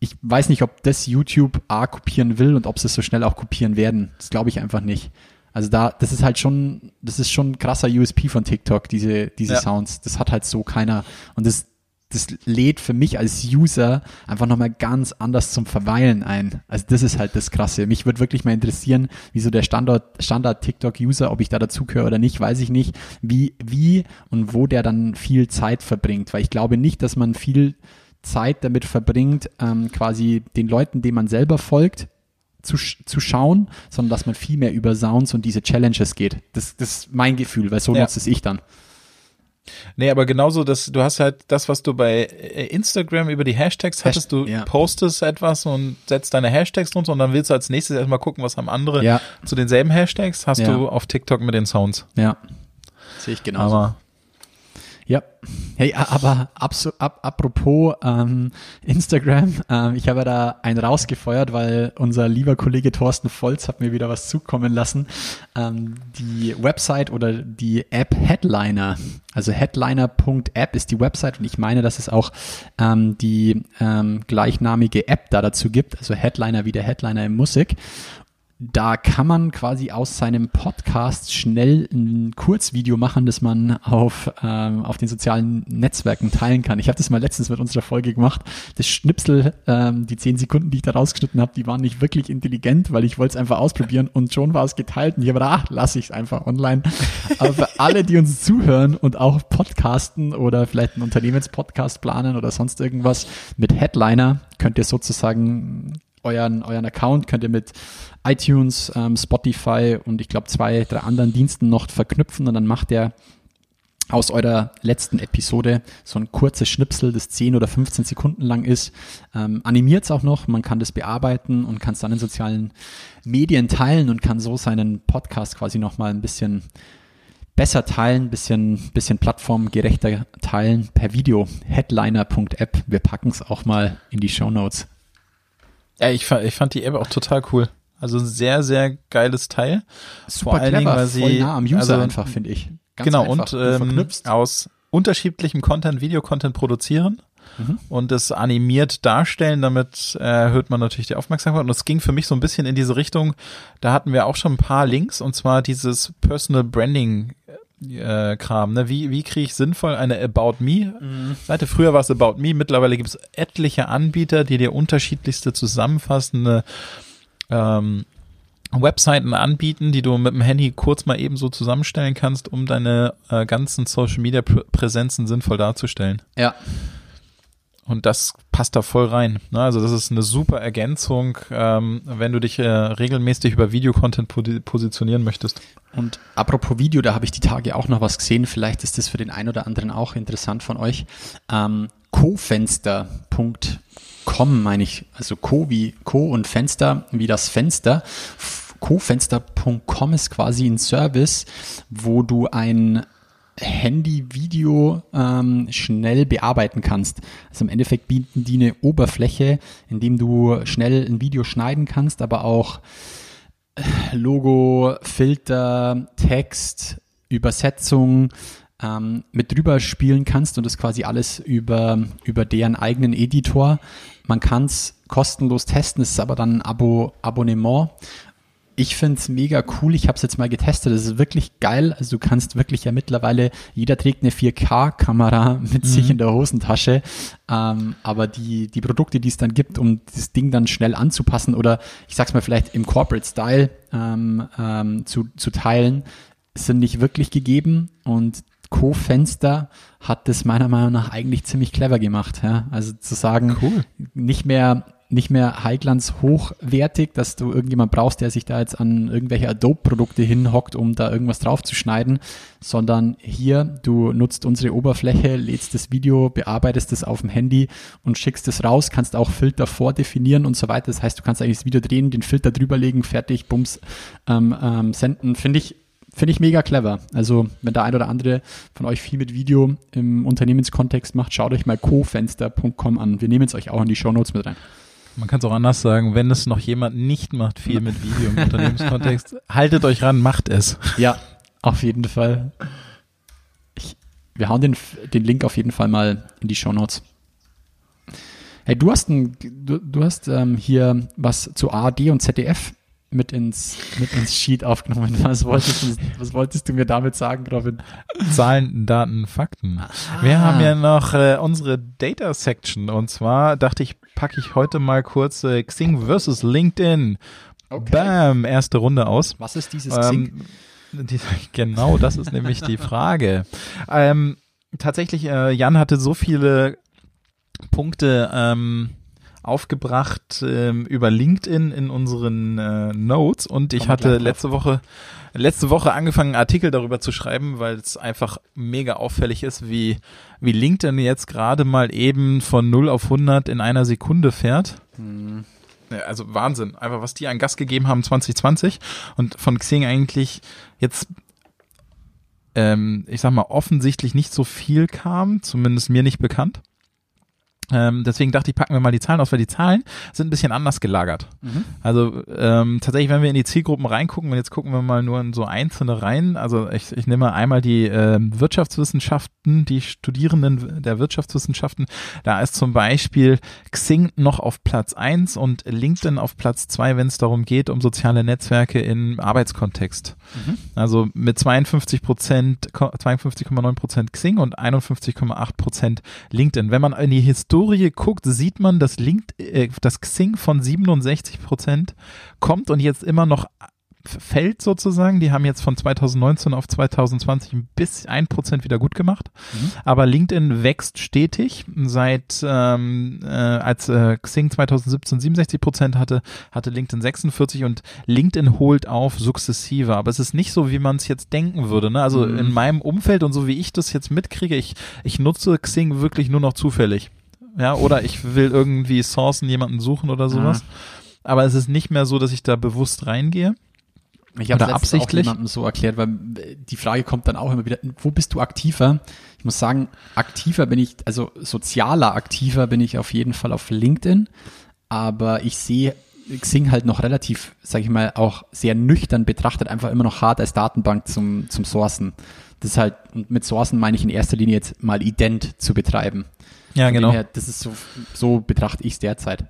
ich weiß nicht, ob das YouTube A kopieren will und ob sie es so schnell auch kopieren werden. Das glaube ich einfach nicht. Also da, das ist halt schon, das ist schon ein krasser USP von TikTok, diese, diese Ja. Sounds. Das hat halt so keiner. Und das, das lädt für mich als User einfach nochmal ganz anders zum Verweilen ein. Also das ist halt das Krasse. Mich würde wirklich mal interessieren, wie so der Standard, Standard TikTok-User, ob ich da dazugehöre oder nicht, weiß ich nicht, wie, wie und wo der dann viel Zeit verbringt. Weil ich glaube nicht, dass man viel Zeit damit verbringt, ähm, quasi den Leuten, denen man selber folgt, zu, zu schauen, sondern dass man viel mehr über Sounds und diese Challenges geht. Das, das ist mein Gefühl, weil so Ja. nutze es ich dann. Nee, aber genauso, dass du hast halt das, was du bei äh, Instagram über die Hashtags hattest, du ja. postest etwas und setzt deine Hashtags drunter und dann willst du als nächstes erstmal gucken, was haben andere Ja. zu denselben Hashtags, hast Ja. du auf TikTok mit den Sounds. Ja. Sehe ich genauso. Aber Ja. Hey, aber abso, ab, apropos ähm, Instagram, ähm, ich habe da einen rausgefeuert, weil unser lieber Kollege Thorsten Volz hat mir wieder was zukommen lassen. Ähm, die Website oder die App Headliner, also headliner.app ist die Website und ich meine, dass es auch ähm, die ähm, gleichnamige App da dazu gibt, also Headliner wie der Headliner in Musik da kann man quasi aus seinem Podcast schnell ein Kurzvideo machen, das man auf, ähm, auf den sozialen Netzwerken teilen kann. Ich habe das mal letztens mit unserer Folge gemacht. Das Schnipsel, ähm, die zehn Sekunden, die ich da rausgeschnitten habe, die waren nicht wirklich intelligent, weil ich wollte es einfach ausprobieren und schon war es geteilt und ich habe gedacht, ach, lasse ich es einfach online. Aber für alle, die uns zuhören und auch podcasten oder vielleicht einen Unternehmenspodcast planen oder sonst irgendwas, mit Headliner könnt ihr sozusagen euren, euren Account könnt ihr mit iTunes, ähm, Spotify und ich glaube zwei, drei anderen Diensten noch verknüpfen und dann macht er aus eurer letzten Episode so ein kurzes Schnipsel, das 10 oder 15 Sekunden lang ist. Ähm, Animiert es auch noch, man kann das bearbeiten und kann es dann in sozialen Medien teilen und kann so seinen Podcast quasi nochmal ein bisschen besser teilen, bisschen, bisschen plattformgerechter teilen per Video. Headliner.app. Wir packen es auch mal in die Show Notes. Ja, ich fand, ich fand die App auch total cool. Also ein sehr, sehr geiles Teil. Super allen clever, Dingen, weil sie- voll nah am User also- einfach, finde ich. Ganz genau, einfach. und ähm, verknüpfst. aus, unterschiedlichem Content, Videocontent produzieren und es animiert darstellen, damit äh, erhöht man natürlich die Aufmerksamkeit. Und es ging für mich so ein bisschen in diese Richtung, da hatten wir auch schon ein paar Links und zwar dieses Personal Branding äh, Kram, ne? Wie, wie kriege ich sinnvoll eine About Me Seite? Früher war es About Me, mittlerweile gibt es etliche Anbieter, die dir unterschiedlichste zusammenfassende ähm, Webseiten anbieten, die du mit dem Handy kurz mal eben so zusammenstellen kannst, um deine äh, ganzen Social Media Prä- Präsenzen sinnvoll darzustellen. Ja. Und das passt da voll rein. Ne? Also das ist eine super Ergänzung, ähm, wenn du dich äh, regelmäßig über Videocontent positionieren möchtest. Und apropos Video, da habe ich die Tage auch noch was gesehen. Vielleicht ist das für den einen oder anderen auch interessant von euch. Ähm, cofenster.com meine ich, also co wie co und Fenster wie das Fenster. Cofenster.com ist quasi ein Service, wo du ein Handy-Video ähm, schnell bearbeiten kannst. Also im Endeffekt bieten die eine Oberfläche, in dem du schnell ein Video schneiden kannst, aber auch Logo, Filter, Text, Übersetzung ähm, mit drüber spielen kannst und das quasi alles über, über deren eigenen Editor. Man kann es kostenlos testen, es ist aber dann ein Abo, Abonnement. Ich finde es mega cool. Ich habe es jetzt mal getestet. Es ist wirklich geil. Also du kannst wirklich ja mittlerweile, jeder trägt eine 4K-Kamera mit sich in der Hosentasche. Ähm, aber die, die Produkte, die es dann gibt, um das Ding dann schnell anzupassen oder ich sag's mal vielleicht im Corporate Style ähm, ähm, zu, zu teilen, sind nicht wirklich gegeben. Und Co-Fenster hat das meiner Meinung nach eigentlich ziemlich clever gemacht. Ja? Also zu sagen, Cool. nicht mehr nicht mehr Highglanz hochwertig, dass du irgendjemand brauchst, der sich da jetzt an irgendwelche Adobe-Produkte hinhockt, um da irgendwas draufzuschneiden, sondern hier, du nutzt unsere Oberfläche, lädst das Video, bearbeitest es auf dem Handy und schickst es raus, kannst auch Filter vordefinieren und so weiter. Das heißt, du kannst eigentlich das Video drehen, den Filter drüberlegen, fertig, bums, ähm, ähm, senden. Finde ich Finde ich mega clever. Also, wenn der ein oder andere von euch viel mit Video im Unternehmenskontext macht, schaut euch mal cofenster.com an. Wir nehmen es euch auch in die Shownotes mit rein. Man kann es auch anders sagen, wenn es noch jemand nicht macht, viel mit Video im Unternehmenskontext, haltet euch ran, macht es. Ja, auf jeden Fall. Ich, wir hauen den, den Link auf jeden Fall mal in die Shownotes. Hey, du hast, ein, du, du hast ähm, hier was zu ARD und ZDF mit ins, mit ins Sheet aufgenommen. Was wolltest, du, was wolltest du mir damit sagen, Robin? Zahlen, Daten, Fakten. Wir haben ja noch äh, unsere Data Section und zwar dachte ich, packe ich heute mal kurz äh, Xing versus LinkedIn. Bam, erste Runde aus. Was ist dieses Xing? Ähm, die, genau, das ist nämlich die Frage. Ähm, tatsächlich, äh, Jan hatte so viele Punkte ähm, aufgebracht ähm, über LinkedIn in unseren äh, Notes. Und ich hatte letzte Woche letzte Woche angefangen einen Artikel darüber zu schreiben, weil es einfach mega auffällig ist, wie wie LinkedIn jetzt gerade mal eben von 0 auf 100 in einer Sekunde fährt. Ja, Also Wahnsinn, einfach was die an Gas gegeben haben 2020 und von Xing eigentlich jetzt ähm, ich sag mal offensichtlich nicht so viel kam, zumindest mir nicht bekannt. Ähm, deswegen dachte ich, packen wir mal die Zahlen aus, weil die Zahlen sind ein bisschen anders gelagert. Also ähm, tatsächlich, wenn wir in die Zielgruppen reingucken, und jetzt gucken wir mal nur in so einzelne rein, also ich, ich nehme einmal die ähm, Wirtschaftswissenschaften, die Studierenden der Wirtschaftswissenschaften, da ist zum Beispiel Xing noch auf Platz eins und LinkedIn auf Platz zwei, wenn es darum geht, um soziale Netzwerke im Arbeitskontext. Also mit 52 Prozent, 52,9 Prozent Xing und 51,8 Prozent LinkedIn. Wenn man in die Historie guckt, sieht man, dass LinkedIn, äh, das Xing von 67 Prozent kommt und jetzt immer noch fällt sozusagen. Die haben jetzt von 2019 auf 2020 ein bisschen ein Prozent wieder gut gemacht. Aber LinkedIn wächst stetig. Seit ähm, äh, als äh, Xing 2017 67 Prozent hatte, hatte LinkedIn 46% und LinkedIn holt auf sukzessive. Aber es ist nicht so, wie man es jetzt denken würde. Ne? Also in meinem Umfeld und so wie ich das jetzt mitkriege, ich, ich nutze Xing wirklich nur noch zufällig. Ja, oder ich will irgendwie sourcen, jemanden suchen oder sowas. Aber es ist nicht mehr so, dass ich da bewusst reingehe. Ich habe Oder absichtlich absichtlich? auch jemandem so erklärt, weil äh, die Frage kommt dann auch immer wieder, wo bist du aktiver? Ich muss sagen, aktiver bin ich, also sozialer aktiver bin ich auf jeden Fall auf LinkedIn, aber ich sehe Xing halt noch relativ, sag ich mal, auch sehr nüchtern betrachtet, einfach immer noch hart als Datenbank zum, zum Sourcen. Das ist halt, und mit Sourcen meine ich in erster Linie jetzt mal ident zu betreiben. Ja, Von genau. Her, das ist so, so betrachte ich es derzeit.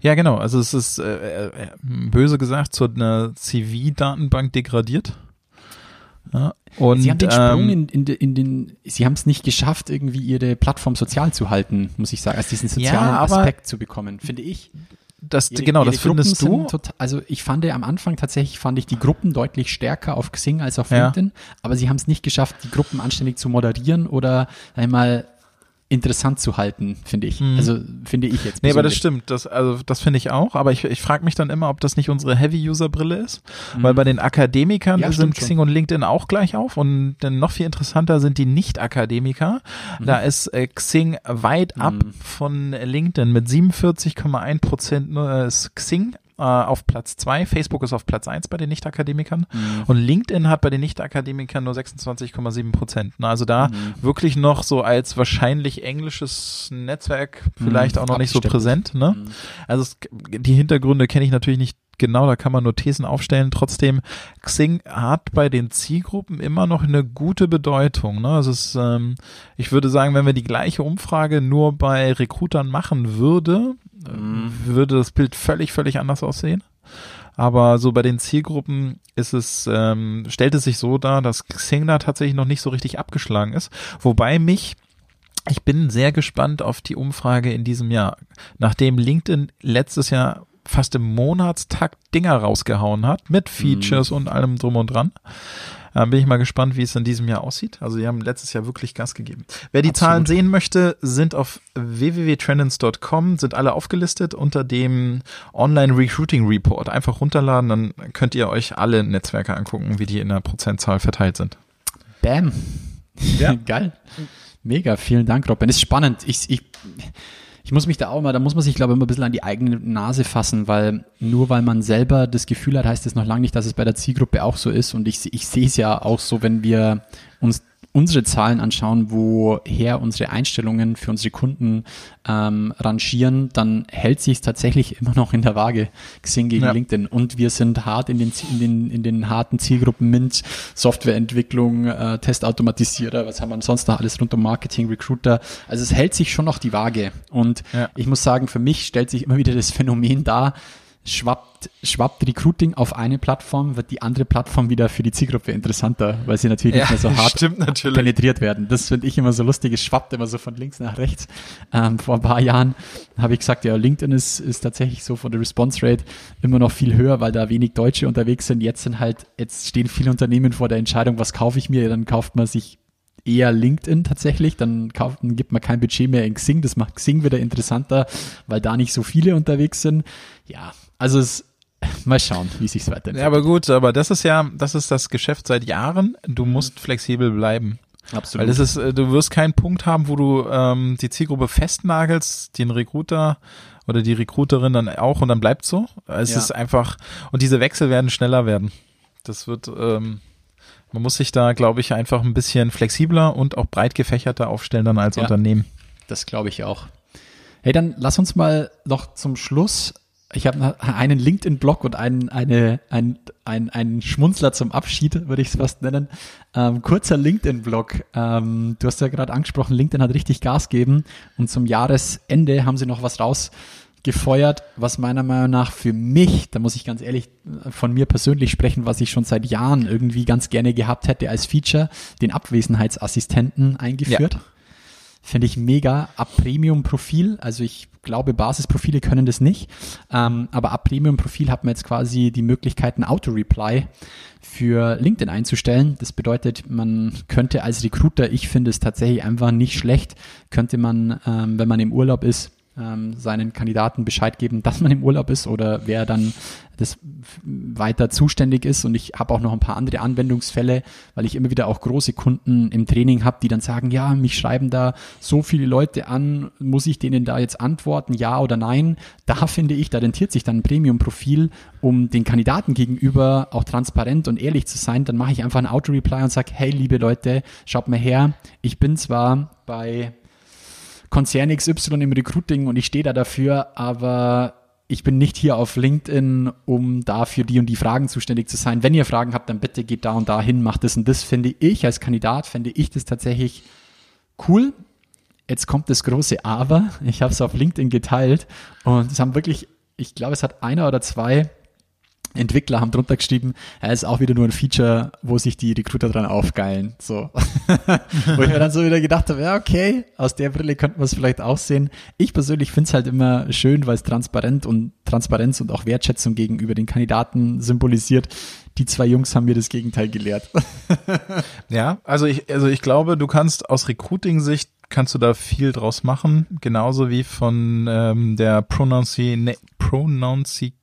Ja, genau. Also es ist äh, äh, böse gesagt zu einer CV-Datenbank degradiert. Ja, und sie haben den Sprung ähm, in, in, in den, sie haben es nicht geschafft, irgendwie ihre Plattform sozial zu halten, muss ich sagen, als diesen sozialen aber- Aspekt zu bekommen, finde ich. das, Ihre- genau, ihre das findest Gruppen du. sind Total, also ich fand am Anfang tatsächlich, fand ich die Gruppen deutlich stärker auf Xing als auf Ja. LinkedIn, aber sie haben es nicht geschafft, die Gruppen anständig zu moderieren oder einmal interessant zu halten, finde ich. Also finde ich jetzt. Mhm. Nee, aber das persönlich. stimmt. Das, also, das finde ich auch. Aber ich, ich frage mich dann immer, ob das nicht unsere Heavy-User-Brille ist. Weil bei den Akademikern Mhm. Ja, sind stimmt schon. Xing und LinkedIn auch gleich auf. Und dann noch viel interessanter sind die Nicht-Akademiker. Mhm. Da ist äh, Xing weit ab von LinkedIn. Mit 47,1 Prozent nur ist Xing äh, auf Platz zwei. Facebook ist auf Platz eins bei den Nicht-Akademikern. Mhm. Und LinkedIn hat bei den Nicht-Akademikern nur 26,7 Prozent. Na, Also da Mhm. wirklich noch so als wahrscheinlich englisches Netzwerk vielleicht auch noch nicht so präsent. Ne? Mhm. Also es, die Hintergründe kenne ich natürlich nicht genau, da kann man nur Thesen aufstellen. Trotzdem, Xing hat bei den Zielgruppen immer noch eine gute Bedeutung. Ne? Also es ist, ähm, ich würde sagen, wenn wir die gleiche Umfrage nur bei Recruitern machen würde, Mhm. würde das Bild völlig, völlig anders aussehen. Aber so bei den Zielgruppen ist es, ähm, stellt es sich so dar, dass Xing da tatsächlich noch nicht so richtig abgeschlagen ist. Wobei mich ich bin sehr gespannt auf die Umfrage in diesem Jahr. Nachdem LinkedIn letztes Jahr fast im Monatstakt Dinger rausgehauen hat, mit Features und allem drum und dran, äh, bin ich mal gespannt, wie es in diesem Jahr aussieht. Also die haben letztes Jahr wirklich Gas gegeben. Wer die Absolut. Zahlen sehen möchte, sind auf www.trendins.com, sind alle aufgelistet unter dem Online Recruiting Report. Einfach runterladen, dann könnt ihr euch alle Netzwerke angucken, wie die in der Prozentzahl verteilt sind. Bam. Ja. Geil. Mega, vielen Dank, Robin. Ist spannend. Ich, ich, ich muss mich da auch mal, da muss man sich, glaube ich, immer ein bisschen an die eigene Nase fassen, weil nur weil man selber das Gefühl hat, heißt es noch lange nicht, dass es bei der Zielgruppe auch so ist. Und ich, ich sehe es ja auch so, wenn wir uns unsere Zahlen anschauen, woher unsere Einstellungen für unsere Kunden ähm, rangieren, dann hält sich es tatsächlich immer noch in der Waage, Xing gegen Ja. LinkedIn. Und wir sind hart in den, in den, in den harten Zielgruppen Mint, Softwareentwicklung, äh, Testautomatisierer, was haben wir sonst noch alles rund um Marketing, Recruiter. Also es hält sich schon noch die Waage. Und Ja. ich muss sagen, für mich stellt sich immer wieder das Phänomen dar, schwappt, schwappt Recruiting auf eine Plattform, wird die andere Plattform wieder für die Zielgruppe interessanter, weil sie natürlich Ja, nicht mehr so hart penetriert werden. Das finde ich immer so lustig. Es schwappt immer so von links nach rechts. Ähm, vor ein paar Jahren habe ich gesagt, ja, LinkedIn ist, ist tatsächlich so von der Response Rate immer noch viel höher, weil da wenig Deutsche unterwegs sind. Jetzt sind halt, jetzt stehen viele Unternehmen vor der Entscheidung, was kaufe ich mir? Dann kauft man sich eher LinkedIn tatsächlich, dann kauft, dann gibt man kein Budget mehr in Xing, das macht Xing wieder interessanter, weil da nicht so viele unterwegs sind. Ja, also es, mal schauen, wie sich's weiterentwickelt. Ja, aber gut, aber das ist ja, das ist das Geschäft seit Jahren. Du musst flexibel bleiben. Absolut. Weil das ist, äh, du wirst keinen Punkt haben, wo du ähm, die Zielgruppe festnagelst, den Recruiter oder die Recruiterin dann auch und dann bleibt so. Es Ja. ist einfach, und diese Wechsel werden schneller werden. Das wird, ähm, man muss sich da, glaube ich, einfach ein bisschen flexibler und auch breit gefächerter aufstellen dann als Ja. Unternehmen. Das glaube ich auch. Hey, dann lass uns mal noch zum Schluss. Ich habe einen LinkedIn-Blog und einen, eine, ein, ein, einen Schmunzler zum Abschied, würde ich es fast nennen. Ähm, kurzer LinkedIn-Blog. Ähm, du hast ja gerade angesprochen, LinkedIn hat richtig Gas gegeben und zum Jahresende haben sie noch was rausgefeuert, was meiner Meinung nach für mich, da muss ich ganz ehrlich äh, von mir persönlich sprechen, was ich schon seit Jahren irgendwie ganz gerne gehabt hätte als Feature, den Abwesenheitsassistenten eingeführt. Finde ich mega. Ab Premium-Profil, also ich glaube, Basisprofile können das nicht, ähm, aber ab Premium-Profil hat man jetzt quasi die Möglichkeit, ein Auto-Reply für LinkedIn einzustellen. Das bedeutet, man könnte als Recruiter, ich finde es tatsächlich einfach nicht schlecht, könnte man, ähm, wenn man im Urlaub ist, ähm, seinen Kandidaten Bescheid geben, dass man im Urlaub ist oder wer dann das weiter zuständig ist. Und ich habe auch noch ein paar andere Anwendungsfälle, weil ich immer wieder auch große Kunden im Training habe, die dann sagen, ja, mich schreiben da so viele Leute an, muss ich denen da jetzt antworten, ja oder nein? Da finde ich, da rentiert sich dann ein Premium-Profil, um den Kandidaten gegenüber auch transparent und ehrlich zu sein. Dann mache ich einfach ein Auto-Reply und sage, hey, liebe Leute, schaut mal her, ich bin zwar bei Konzern XY im Recruiting und ich stehe da dafür, aber ich bin nicht hier auf LinkedIn, um da für die und die Fragen zuständig zu sein. Wenn ihr Fragen habt, dann bitte geht da und da hin, macht das und das. Finde ich als Kandidat, finde ich das tatsächlich cool. Jetzt kommt das große Aber. Ich habe es auf LinkedIn geteilt und es haben wirklich, ich glaube, es hat einer oder zwei Entwickler haben drunter geschrieben, er ist auch wieder nur ein Feature, wo sich die Recruiter dran aufgeilen. So. wo ich mir dann so wieder gedacht habe, ja, okay, aus der Brille könnten wir es vielleicht auch sehen. Ich persönlich finde es halt immer schön, weil es transparent und Transparenz und auch Wertschätzung gegenüber den Kandidaten symbolisiert. Die zwei Jungs haben mir das Gegenteil gelehrt. ja, also ich, also ich glaube, du kannst aus Recruiting-Sicht kannst du da viel draus machen, genauso wie von ähm, der Pronunci ne, Pronunci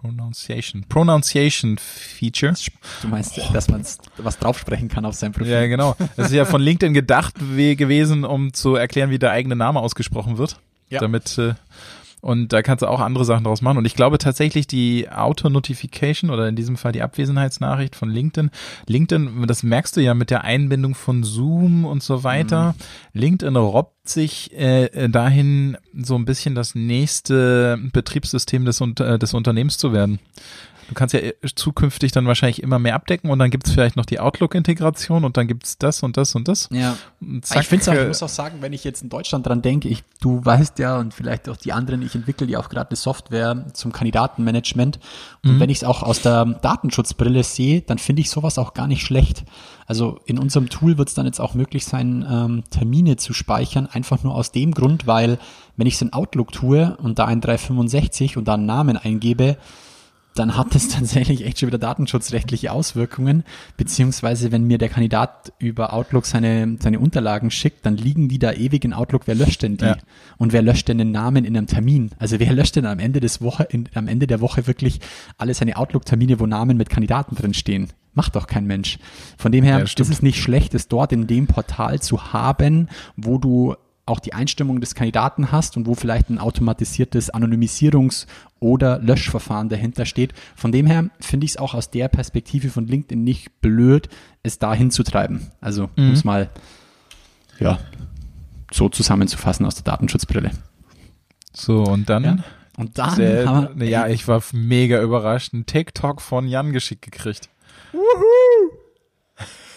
Pronunciation. Pronunciation Feature. Du meinst, oh. dass man was draufsprechen kann auf sein Profil. Ja, genau. Das ist ja von LinkedIn gedacht gewesen, um zu erklären, wie der eigene Name ausgesprochen wird. Ja. Damit äh, und da kannst du auch andere Sachen draus machen. Und ich glaube tatsächlich die Auto-Notification oder in diesem Fall die Abwesenheitsnachricht von LinkedIn. LinkedIn, das merkst du ja mit der Einbindung von Zoom und so weiter. Mhm. LinkedIn robbt sich äh, dahin, so ein bisschen das nächste Betriebssystem des, äh, des Unternehmens zu werden. Du kannst ja äh, zukünftig dann wahrscheinlich immer mehr abdecken und dann gibt's vielleicht noch die Outlook-Integration und dann gibt's das und das und das. Ja. Zack, ich finde auch, ich muss auch sagen, wenn ich jetzt in Deutschland dran denke, ich, du weißt ja und vielleicht auch die anderen, ich entwickle ja auch gerade eine Software zum Kandidatenmanagement und mhm. wenn ich es auch aus der Datenschutzbrille sehe, dann finde ich sowas auch gar nicht schlecht. Also in unserem Tool wird es dann jetzt auch möglich sein, ähm, Termine zu speichern, einfach nur aus dem Grund, weil wenn ich es in Outlook tue und da ein 365 und da einen Namen eingebe, dann hat es tatsächlich echt schon wieder datenschutzrechtliche Auswirkungen, beziehungsweise wenn mir der Kandidat über Outlook seine, seine Unterlagen schickt, dann liegen die da ewig in Outlook, wer löscht denn die? Ja. Und wer löscht denn den Namen in einem Termin? Also wer löscht denn am Ende des Woche, in, am Ende der Woche wirklich alle seine Outlook-Termine, wo Namen mit Kandidaten drin stehen? Macht doch kein Mensch. Von dem her ja, ist es nicht schlecht, es dort in dem Portal zu haben, wo du auch die Einstimmung des Kandidaten hast und wo vielleicht ein automatisiertes Anonymisierungs- oder Löschverfahren dahinter steht. Von dem her finde ich es auch aus der Perspektive von LinkedIn nicht blöd, es da hinzutreiben. Also, mhm. um es mal ja, so zusammenzufassen aus der Datenschutzbrille. So, und dann? Ja. Und dann sehr, haben wir, Ja, ich war mega überrascht. Ein TikTok von Jan geschickt gekriegt. Wuhu!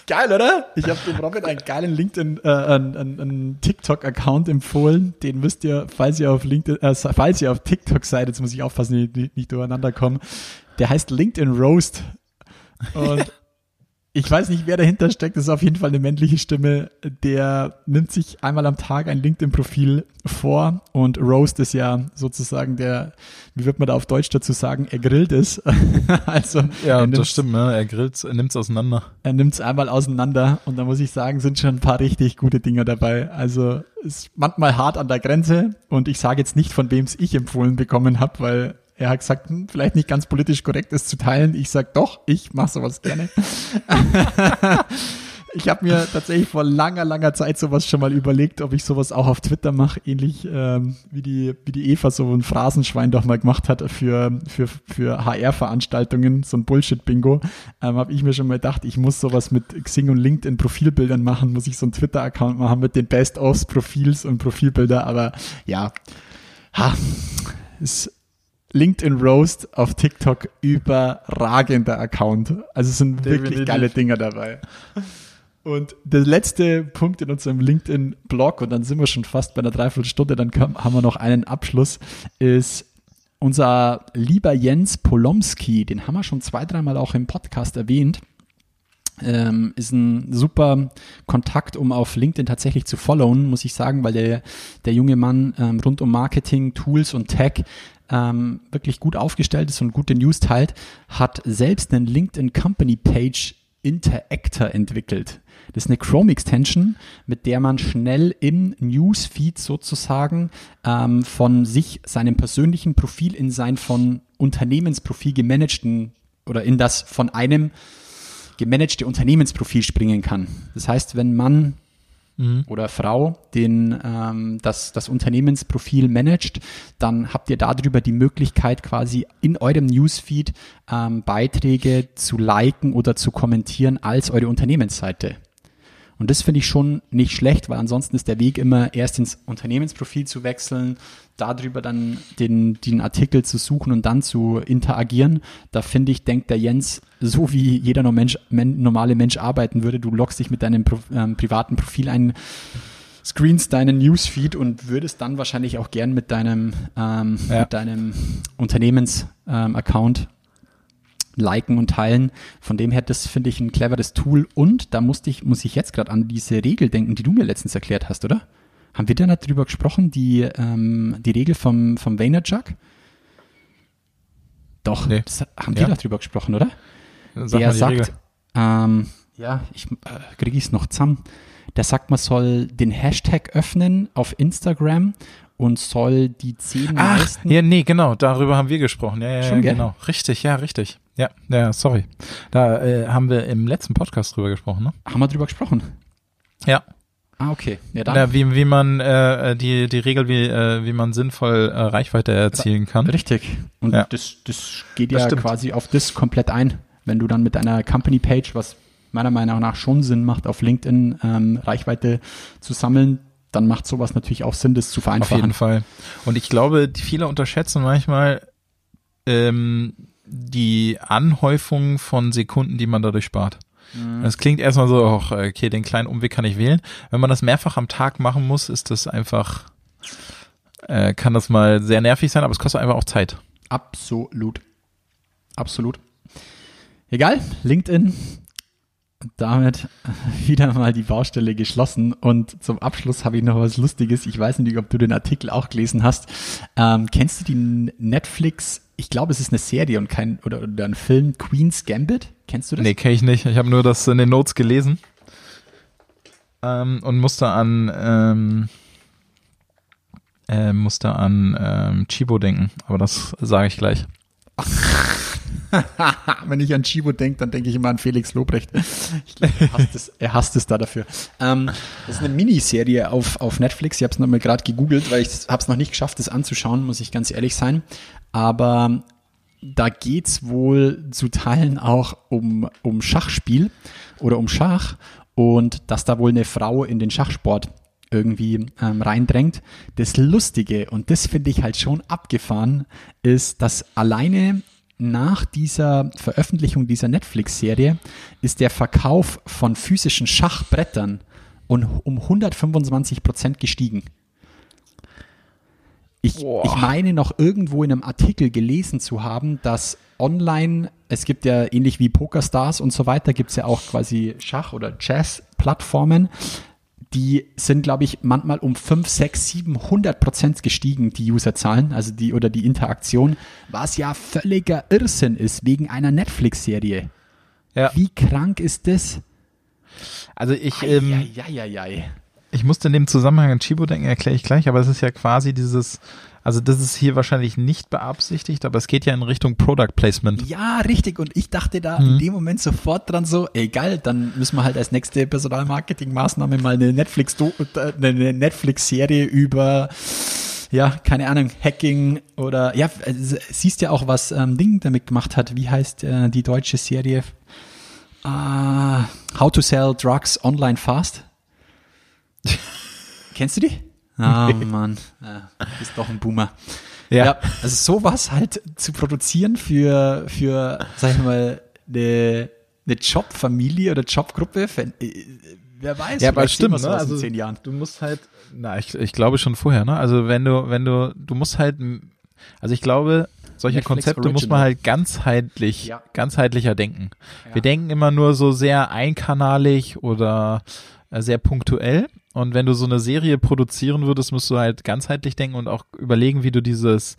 Geil, oder? Ich habe dem Robin einen geilen LinkedIn, äh, einen, einen TikTok-Account empfohlen. Den müsst ihr, falls ihr auf LinkedIn, äh, falls ihr auf TikTok seid, jetzt muss ich aufpassen, nicht, nicht, durcheinander kommen. Der heißt LinkedIn Roast. Und ich weiß nicht, wer dahinter steckt. Das ist auf jeden Fall eine männliche Stimme. Der nimmt sich einmal am Tag ein LinkedIn-Profil vor und Roast ist ja sozusagen der, wie wird man da auf Deutsch dazu sagen, er grillt es. also ja, das stimmt. Ne? Er grillt, er nimmt es auseinander. Er nimmt es einmal auseinander und da muss ich sagen, sind schon ein paar richtig gute Dinger dabei. Also ist manchmal hart an der Grenze und ich sage jetzt nicht, von wem es ich empfohlen bekommen habe, weil er hat gesagt, hm, vielleicht nicht ganz politisch korrekt ist zu teilen. Ich sag doch, ich mache sowas gerne. ich habe mir tatsächlich vor langer, langer Zeit sowas schon mal überlegt, ob ich sowas auch auf Twitter mache, ähnlich ähm, wie die wie die Eva so ein Phrasenschwein doch mal gemacht hat für für für HR-Veranstaltungen, so ein Bullshit-Bingo. Ähm, habe ich mir schon mal gedacht, ich muss sowas mit Xing und LinkedIn Profilbildern machen, muss ich so einen Twitter-Account machen mit den Best-ofs Profils und Profilbilder. Aber ja, ha, ist LinkedIn Roast auf TikTok überragender Account. Also es sind Definitiv. wirklich geile Dinger dabei. Und der letzte Punkt in unserem LinkedIn-Blog, und dann sind wir schon fast bei einer Dreiviertelstunde, dann haben wir noch einen Abschluss, ist unser lieber Jens Polomski. Den haben wir schon zwei, dreimal auch im Podcast erwähnt. Ähm, ist ein super Kontakt, um auf LinkedIn tatsächlich zu followen, muss ich sagen, weil der, der junge Mann ähm, rund um Marketing, Tools und Tech ähm, wirklich gut aufgestellt ist und gute News teilt, hat selbst einen LinkedIn Company Page Interactor entwickelt. Das ist eine Chrome Extension, mit der man schnell im Newsfeed sozusagen ähm, von sich, seinem persönlichen Profil in sein von Unternehmensprofil gemanagten oder in das von einem gemanagte Unternehmensprofil springen kann. Das heißt, wenn man mhm. oder Frau den, ähm, das, das Unternehmensprofil managt, dann habt ihr darüber die Möglichkeit, quasi in eurem Newsfeed ähm, Beiträge zu liken oder zu kommentieren als eure Unternehmensseite. Und das finde ich schon nicht schlecht, weil ansonsten ist der Weg immer erst ins Unternehmensprofil zu wechseln, darüber dann den, den Artikel zu suchen und dann zu interagieren. Da finde ich, denkt der Jens, so wie jeder normale Mensch arbeiten würde, du loggst dich mit deinem ähm, privaten Profil ein, screens deinen Newsfeed und würdest dann wahrscheinlich auch gern mit deinem, ähm, Ja. mit deinem Unternehmens-Account liken und teilen. Von dem her, das finde ich ein cleveres Tool. Und da musste ich, muss ich jetzt gerade an diese Regel denken, die du mir letztens erklärt hast, oder? Haben wir da nicht drüber gesprochen, die, ähm, die Regel vom, vom Vaynerchuk? Doch, Nee. haben Ja. wir doch drüber gesprochen, oder? Sag der sagt, ähm, ja, ich äh, kriege ich es noch zusammen. Der sagt, man soll den Hashtag öffnen auf Instagram und soll die zehn Ach, meisten. ja, nee, genau, darüber haben wir gesprochen. Ja, ja, Schon, ja genau. Richtig, ja, richtig. Ja, ja, sorry. Da äh, haben wir im letzten Podcast drüber gesprochen, ne? Haben wir drüber gesprochen? Ja. Ah, okay. Ja, dann. ja wie, wie man äh, die, die Regel, wie, äh, wie man sinnvoll äh, Reichweite erzielen kann. Richtig. Und Ja. das, das geht Das ja stimmt. quasi auf das komplett ein. Wenn du dann mit einer Company-Page, was meiner Meinung nach schon Sinn macht, auf LinkedIn ähm, Reichweite zu sammeln, dann macht sowas natürlich auch Sinn, das zu Auf vereinfachen. jeden Fall. Und ich glaube, die viele unterschätzen manchmal ähm, die Anhäufung von Sekunden, die man dadurch spart. Das klingt erstmal so, ach, okay, den kleinen Umweg kann ich wählen. Wenn man das mehrfach am Tag machen muss, ist das einfach, äh, kann das mal sehr nervig sein, aber es kostet einfach auch Zeit. Absolut. Absolut. Egal, LinkedIn. Damit wieder mal die Baustelle geschlossen. Und zum Abschluss habe ich noch was Lustiges. Ich weiß nicht, ob du den Artikel auch gelesen hast. Ähm, kennst du die Netflix, ich glaube, es ist eine Serie und kein, oder, oder ein Film, Queen's Gambit? Kennst du das? Nee, kenne ich nicht. Ich habe nur das in den Notes gelesen ähm, und musste an ähm, äh, musste an ähm, Chibo denken, aber das sage ich gleich. Wenn ich an Chibo denke, dann denke ich immer an Felix Lobrecht. Ich glaube, er hasst es, er hasst es da dafür. Ähm, das ist eine Miniserie auf, auf Netflix. Ich habe es nochmal gerade gegoogelt, weil ich habe es noch nicht geschafft, das anzuschauen, muss ich ganz ehrlich sein. Aber da geht's wohl zu Teilen auch um, um Schachspiel oder um Schach und dass da wohl eine Frau in den Schachsport irgendwie ähm, reindrängt. Das Lustige, und das finde ich halt schon abgefahren, ist, dass alleine nach dieser Veröffentlichung dieser Netflix-Serie ist der Verkauf von physischen Schachbrettern um, um 125 Prozent gestiegen. Ich, ich meine noch irgendwo in einem Artikel gelesen zu haben, dass online, es gibt ja ähnlich wie PokerStars und so weiter, gibt es ja auch quasi Schach- oder Jazz-Plattformen, die sind, glaube ich, manchmal um 5, 6, 700 Prozent gestiegen, die Userzahlen, also die oder die Interaktion, was ja völliger Irrsinn ist wegen einer Netflix-Serie. Ja. Wie krank ist das? Also ich, ähm, Eieieiei. Ich musste in dem Zusammenhang an Chibo denken, erkläre ich gleich, aber es ist ja quasi dieses, also das ist hier wahrscheinlich nicht beabsichtigt, aber es geht ja in Richtung Product Placement. Ja, richtig. Und ich dachte da Mhm. in dem Moment sofort dran so, egal, dann müssen wir halt als nächste Personalmarketingmaßnahme mal eine Netflix, äh, eine Netflix-Serie über, ja, keine Ahnung, Hacking oder, ja, äh, siehst ja auch, was ähm, Ding damit gemacht hat. Wie heißt äh, die deutsche Serie? Ah, How to Sell Drugs Online Fast. Kennst du die? Ah, Mann. Ja, bist doch ein Boomer. Ja. also sowas halt zu produzieren für, für sag ich mal, eine, eine Jobfamilie oder Jobgruppe, äh, wer weiß, Ja, aber stimmt, ne? Also in zehn Jahren. du musst halt, na, ich, ich glaube schon vorher, ne? Also wenn du, wenn du, du musst halt, also ich glaube, solche Netflix Konzepte muss Original. man halt ganzheitlich, Ja. ganzheitlicher denken. Wir denken immer nur so sehr einkanalig oder sehr punktuell. Und wenn du so eine Serie produzieren würdest, musst du halt ganzheitlich denken und auch überlegen, wie du dieses,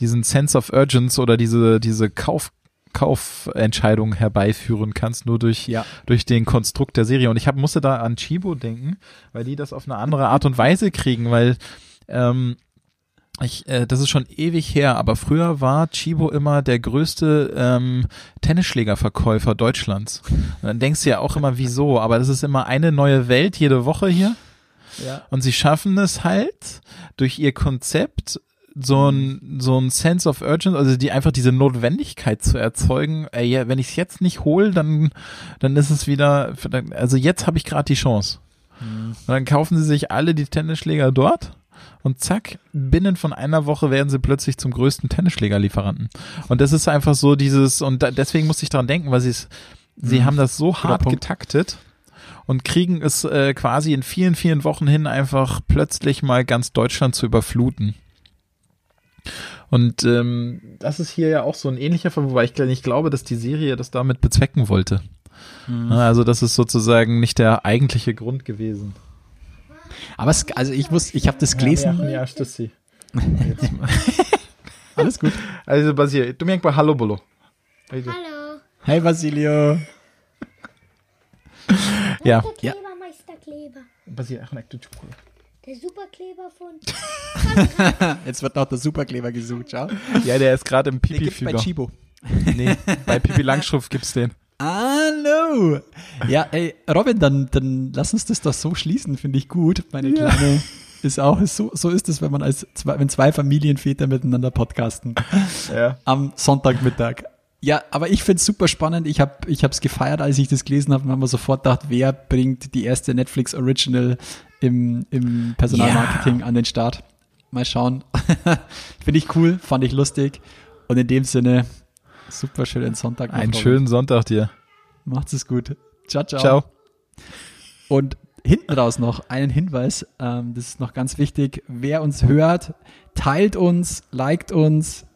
diesen Sense of Urgence oder diese, diese Kauf, Kaufentscheidung herbeiführen kannst, nur durch, Ja. durch den Konstrukt der Serie. Und ich hab, musste da an Chibo denken, weil die das auf eine andere Art und Weise kriegen, weil ähm, ich, äh, das ist schon ewig her, aber früher war Chibo immer der größte ähm, Tennisschlägerverkäufer Deutschlands. Und dann denkst du ja auch immer, wieso? Aber das ist immer eine neue Welt jede Woche hier. Ja. Und sie schaffen es halt durch ihr Konzept so ein, so ein Sense of Urgency, also die einfach diese Notwendigkeit zu erzeugen, ey, ja, wenn ich es jetzt nicht hole, dann, dann ist es wieder, also jetzt habe ich gerade die Chance. Und dann kaufen sie sich alle die Tennisschläger dort und zack, binnen von einer Woche werden sie plötzlich zum größten Tennisschlägerlieferanten. Und das ist einfach so dieses, und da, deswegen musste ich dran denken, weil sie es, sie haben das so hart Punkt. getaktet und kriegen es äh, quasi in vielen, vielen Wochen hin, einfach plötzlich mal ganz Deutschland zu überfluten. Und ähm, das ist hier ja auch so ein ähnlicher Fall, wobei ich nicht glaube, dass die Serie das damit bezwecken wollte. Also das ist sozusagen nicht der eigentliche Grund gewesen. Aber es, also ich wusste, ich habe das gelesen. Ja, ja, Stussi. Alles gut. Also Basil, du merkst bei Hallo Bolo. Hallo. Hey Basilio. Ja. Meisterkleber, Meisterkleber. Basil, ach, nein, du. Der Superkleber von. Jetzt wird noch der Superkleber gesucht, schau. Ja, der ist gerade im Den gibt's bei. Chibo. Nee, bei Pipi Langstrumpf gibt's den. Hallo. Ja, ey, Robin, dann, dann lass uns das doch so schließen, finde ich gut. Meine Kleine ist auch, so, so ist es, wenn man als zwei, wenn zwei Familienväter miteinander podcasten. Ja. am Sonntagmittag. Ja, aber ich find's super spannend. Ich habe ich hab's gefeiert, als ich das gelesen habe und habe mir sofort gedacht, wer bringt die erste Netflix Original im, im Personalmarketing an den Start. Mal schauen. Finde ich cool, fand ich lustig. Und in dem Sinne, super schönen Sonntag. Einen schönen Sonntag dir. Macht's es gut. Ciao, ciao. Ciao. Und hinten raus noch einen Hinweis, ähm, das ist noch ganz wichtig. Wer uns hört, teilt uns, liked uns,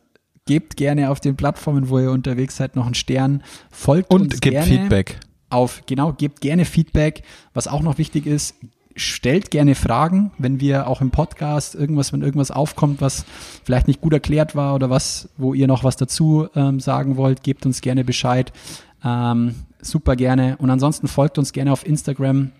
gebt gerne auf den Plattformen, wo ihr unterwegs seid, noch einen Stern, folgt Und uns gerne Feedback. auf, genau, gebt gerne Feedback. Was auch noch wichtig ist, stellt gerne Fragen, wenn wir auch im Podcast irgendwas, wenn irgendwas aufkommt, was vielleicht nicht gut erklärt war oder was, wo ihr noch was dazu ähm, sagen wollt, gebt uns gerne Bescheid. Ähm, super gerne. Und ansonsten folgt uns gerne auf Instagram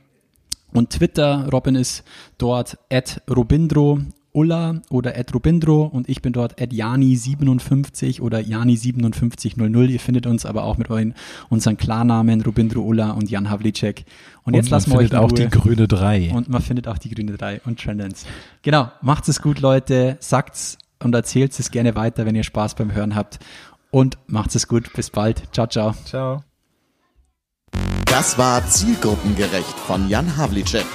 und Twitter. Robin ist dort at Robindro Ulla oder at Robindro und ich bin dort at Jani57 oder Jani5700. Ihr findet uns aber auch mit euren, unseren Klarnamen Robindro Ulla und Jan Havlicek. Und jetzt Und lassen man wir euch findet in auch die grüne 3. Und man findet auch die grüne 3 und Trendance. Genau, macht's es gut, Leute. Sagt's und erzählt es gerne weiter, wenn ihr Spaß beim Hören habt. Und macht's es gut. Bis bald. Ciao, ciao. Ciao. Das war Zielgruppengerecht von Jan Havlicek.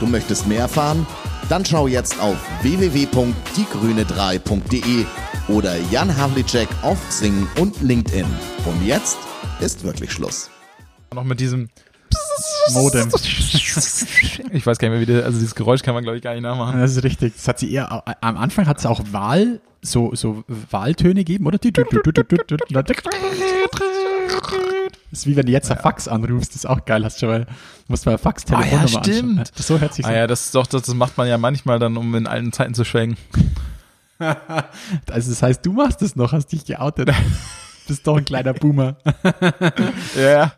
Du möchtest mehr erfahren? Dann schau jetzt auf www.diegrüne3.de oder Jan Havlicek auf Xing und LinkedIn. Und jetzt ist wirklich Schluss. Noch mit diesem Modem. Ich weiß gar nicht mehr, wie der, also dieses Geräusch kann man glaube ich gar nicht nachmachen. Das ist richtig. Das hat sie eher, am Anfang hat es auch Wahl, so, so Wahltöne gegeben, oder? Das ist wie wenn du jetzt ein Fax anrufst, das ist auch geil, hast du schon mal, musst mal Fax-Telefonnummer Ah, ja, anschauen. stimmt. So hört sich Ah ja, das ist doch, das, das macht man ja manchmal dann, um in alten Zeiten zu schwenken. Also das heißt, du machst es noch, hast dich geoutet. Bist doch ein kleiner Boomer. Ja.